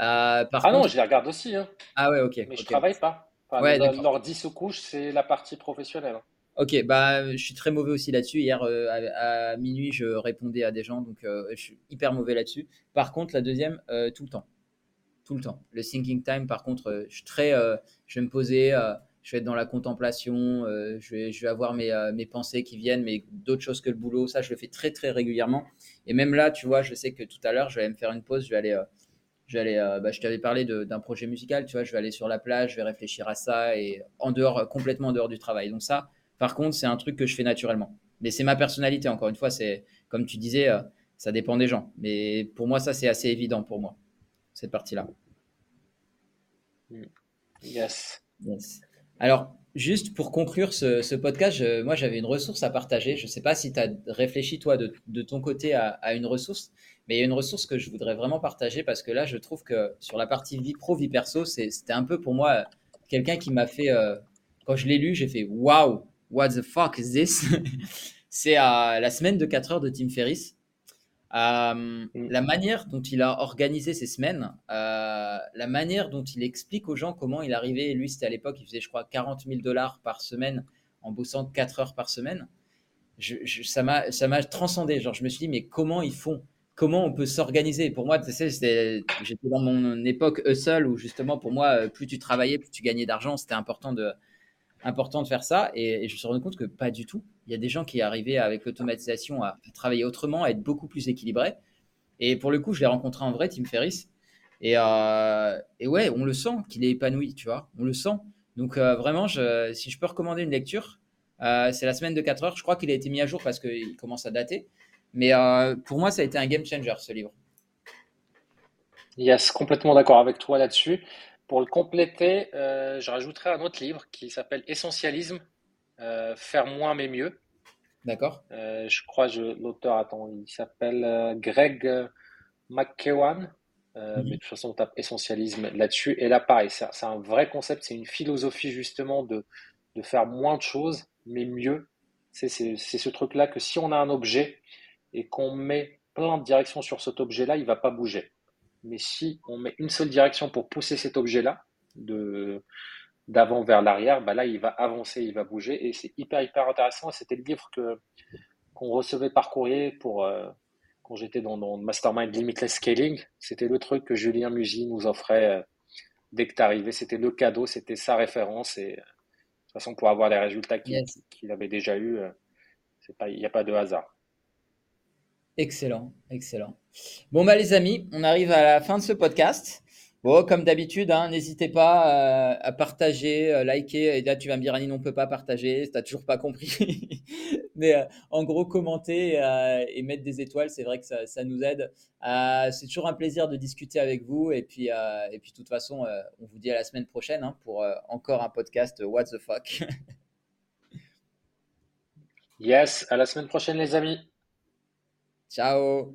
Euh, par ah non, je les regarde aussi. Hein. Ah ouais, ok. Mais je travaille pas. l'ordi se couche, c'est la partie professionnelle. Ok, bah, je suis très mauvais aussi là-dessus. Hier, euh, à, minuit, je répondais à des gens, donc euh, je suis hyper mauvais là-dessus. Par contre, la deuxième, euh, tout le temps. Tout le temps. Le thinking time, par contre, je suis très. je vais me poser, je vais être dans la contemplation, je, vais, je vais avoir mes, mes pensées qui viennent, mais d'autres choses que le boulot. Ça, je le fais très, très régulièrement. Et même là, tu vois, je sais que tout à l'heure, je vais me faire une pause, je vais aller. je, vais aller bah, je t'avais parlé d'un projet musical, tu vois, je vais aller sur la plage, je vais réfléchir à ça et en dehors, complètement en dehors du travail. Donc ça, par contre, c'est un truc que je fais naturellement. Mais c'est ma personnalité, encore une fois, c'est comme tu disais, euh, ça dépend des gens. Mais pour moi, ça, c'est assez évident pour moi, cette partie-là. Hmm. Yes. Alors, juste pour conclure ce, podcast, moi, j'avais une ressource à partager. Je ne sais pas si tu as réfléchi, toi, de, ton côté à, une ressource, mais il y a une ressource que je voudrais vraiment partager parce que là, je trouve que sur la partie vie pro, vie perso, c'était un peu pour moi quelqu'un qui m'a fait, euh, quand je l'ai lu, j'ai fait waouh, What the fuck is this? C'est euh, la semaine de 4 heures de Tim Ferriss. Euh, mm. la manière dont il a organisé ses semaines, euh, la manière dont il explique aux gens comment il arrivait, lui c'était à l'époque, il faisait je crois 40 000 dollars par semaine en bossant 4 heures par semaine, je, ça m'a transcendé. Genre je me suis dit mais comment ils font? Comment on peut s'organiser? Pour moi, tu sais, j'étais dans mon époque hustle où justement pour moi, plus tu travaillais, plus tu gagnais d'argent, c'était important de, important de faire ça. Et, je me suis rendu compte que pas du tout. Il y a des gens qui arrivaient avec l'automatisation à travailler autrement, à être beaucoup plus équilibrés. Et pour le coup, je l'ai rencontré en vrai, Tim Ferriss. Et, euh, et ouais, on le sent qu'il est épanoui, tu vois. On le sent. Donc euh, vraiment, si je peux recommander une lecture, euh, c'est la semaine de 4 heures. Je crois qu'il a été mis à jour parce qu'il commence à dater. Mais pour moi, ça a été un game changer, ce livre. Yes, complètement d'accord avec toi là-dessus. Pour le compléter, euh, je rajouterai un autre livre qui s'appelle Essentialisme, euh, faire moins mais mieux. D'accord. Euh, je crois, je, l'auteur, attends, il s'appelle Greg McKeown. Euh, mais de toute façon, on tape essentialisme là-dessus. Et là, pareil, c'est un vrai concept, c'est une philosophie justement de, de faire moins de choses, mais mieux. C'est ce truc-là que si on a un objet et qu'on met plein de directions sur cet objet-là, il ne va pas bouger. Mais si on met une seule direction pour pousser cet objet-là, d'avant vers l'arrière, bah là, il va avancer, il va bouger. Et c'est hyper, hyper intéressant. C'était le livre que, qu'on recevait par courrier pour, euh, quand j'étais dans, le Mastermind Limitless Scaling, c'était le truc que Julien Musi nous offrait euh, dès que tu arrivais. C'était le cadeau, c'était sa référence. Et euh, de toute façon, pour avoir les résultats qu'il avait déjà eu, euh, il n'y a pas de hasard. Excellent, excellent. Bon, bah, les amis, on arrive à la fin de ce podcast. Bon, comme d'habitude, hein, n'hésitez pas euh, à partager, euh, liker. Et là, tu vas me dire, Annie, on ne peut pas partager, tu n'as toujours pas compris. Mais euh, en gros, commenter et mettre des étoiles, c'est vrai que ça, nous aide. c'est toujours un plaisir de discuter avec vous. Et puis, et puis de toute façon, on vous dit à la semaine prochaine hein, pour encore un podcast What the fuck. yes, à la semaine prochaine, les amis. Ciao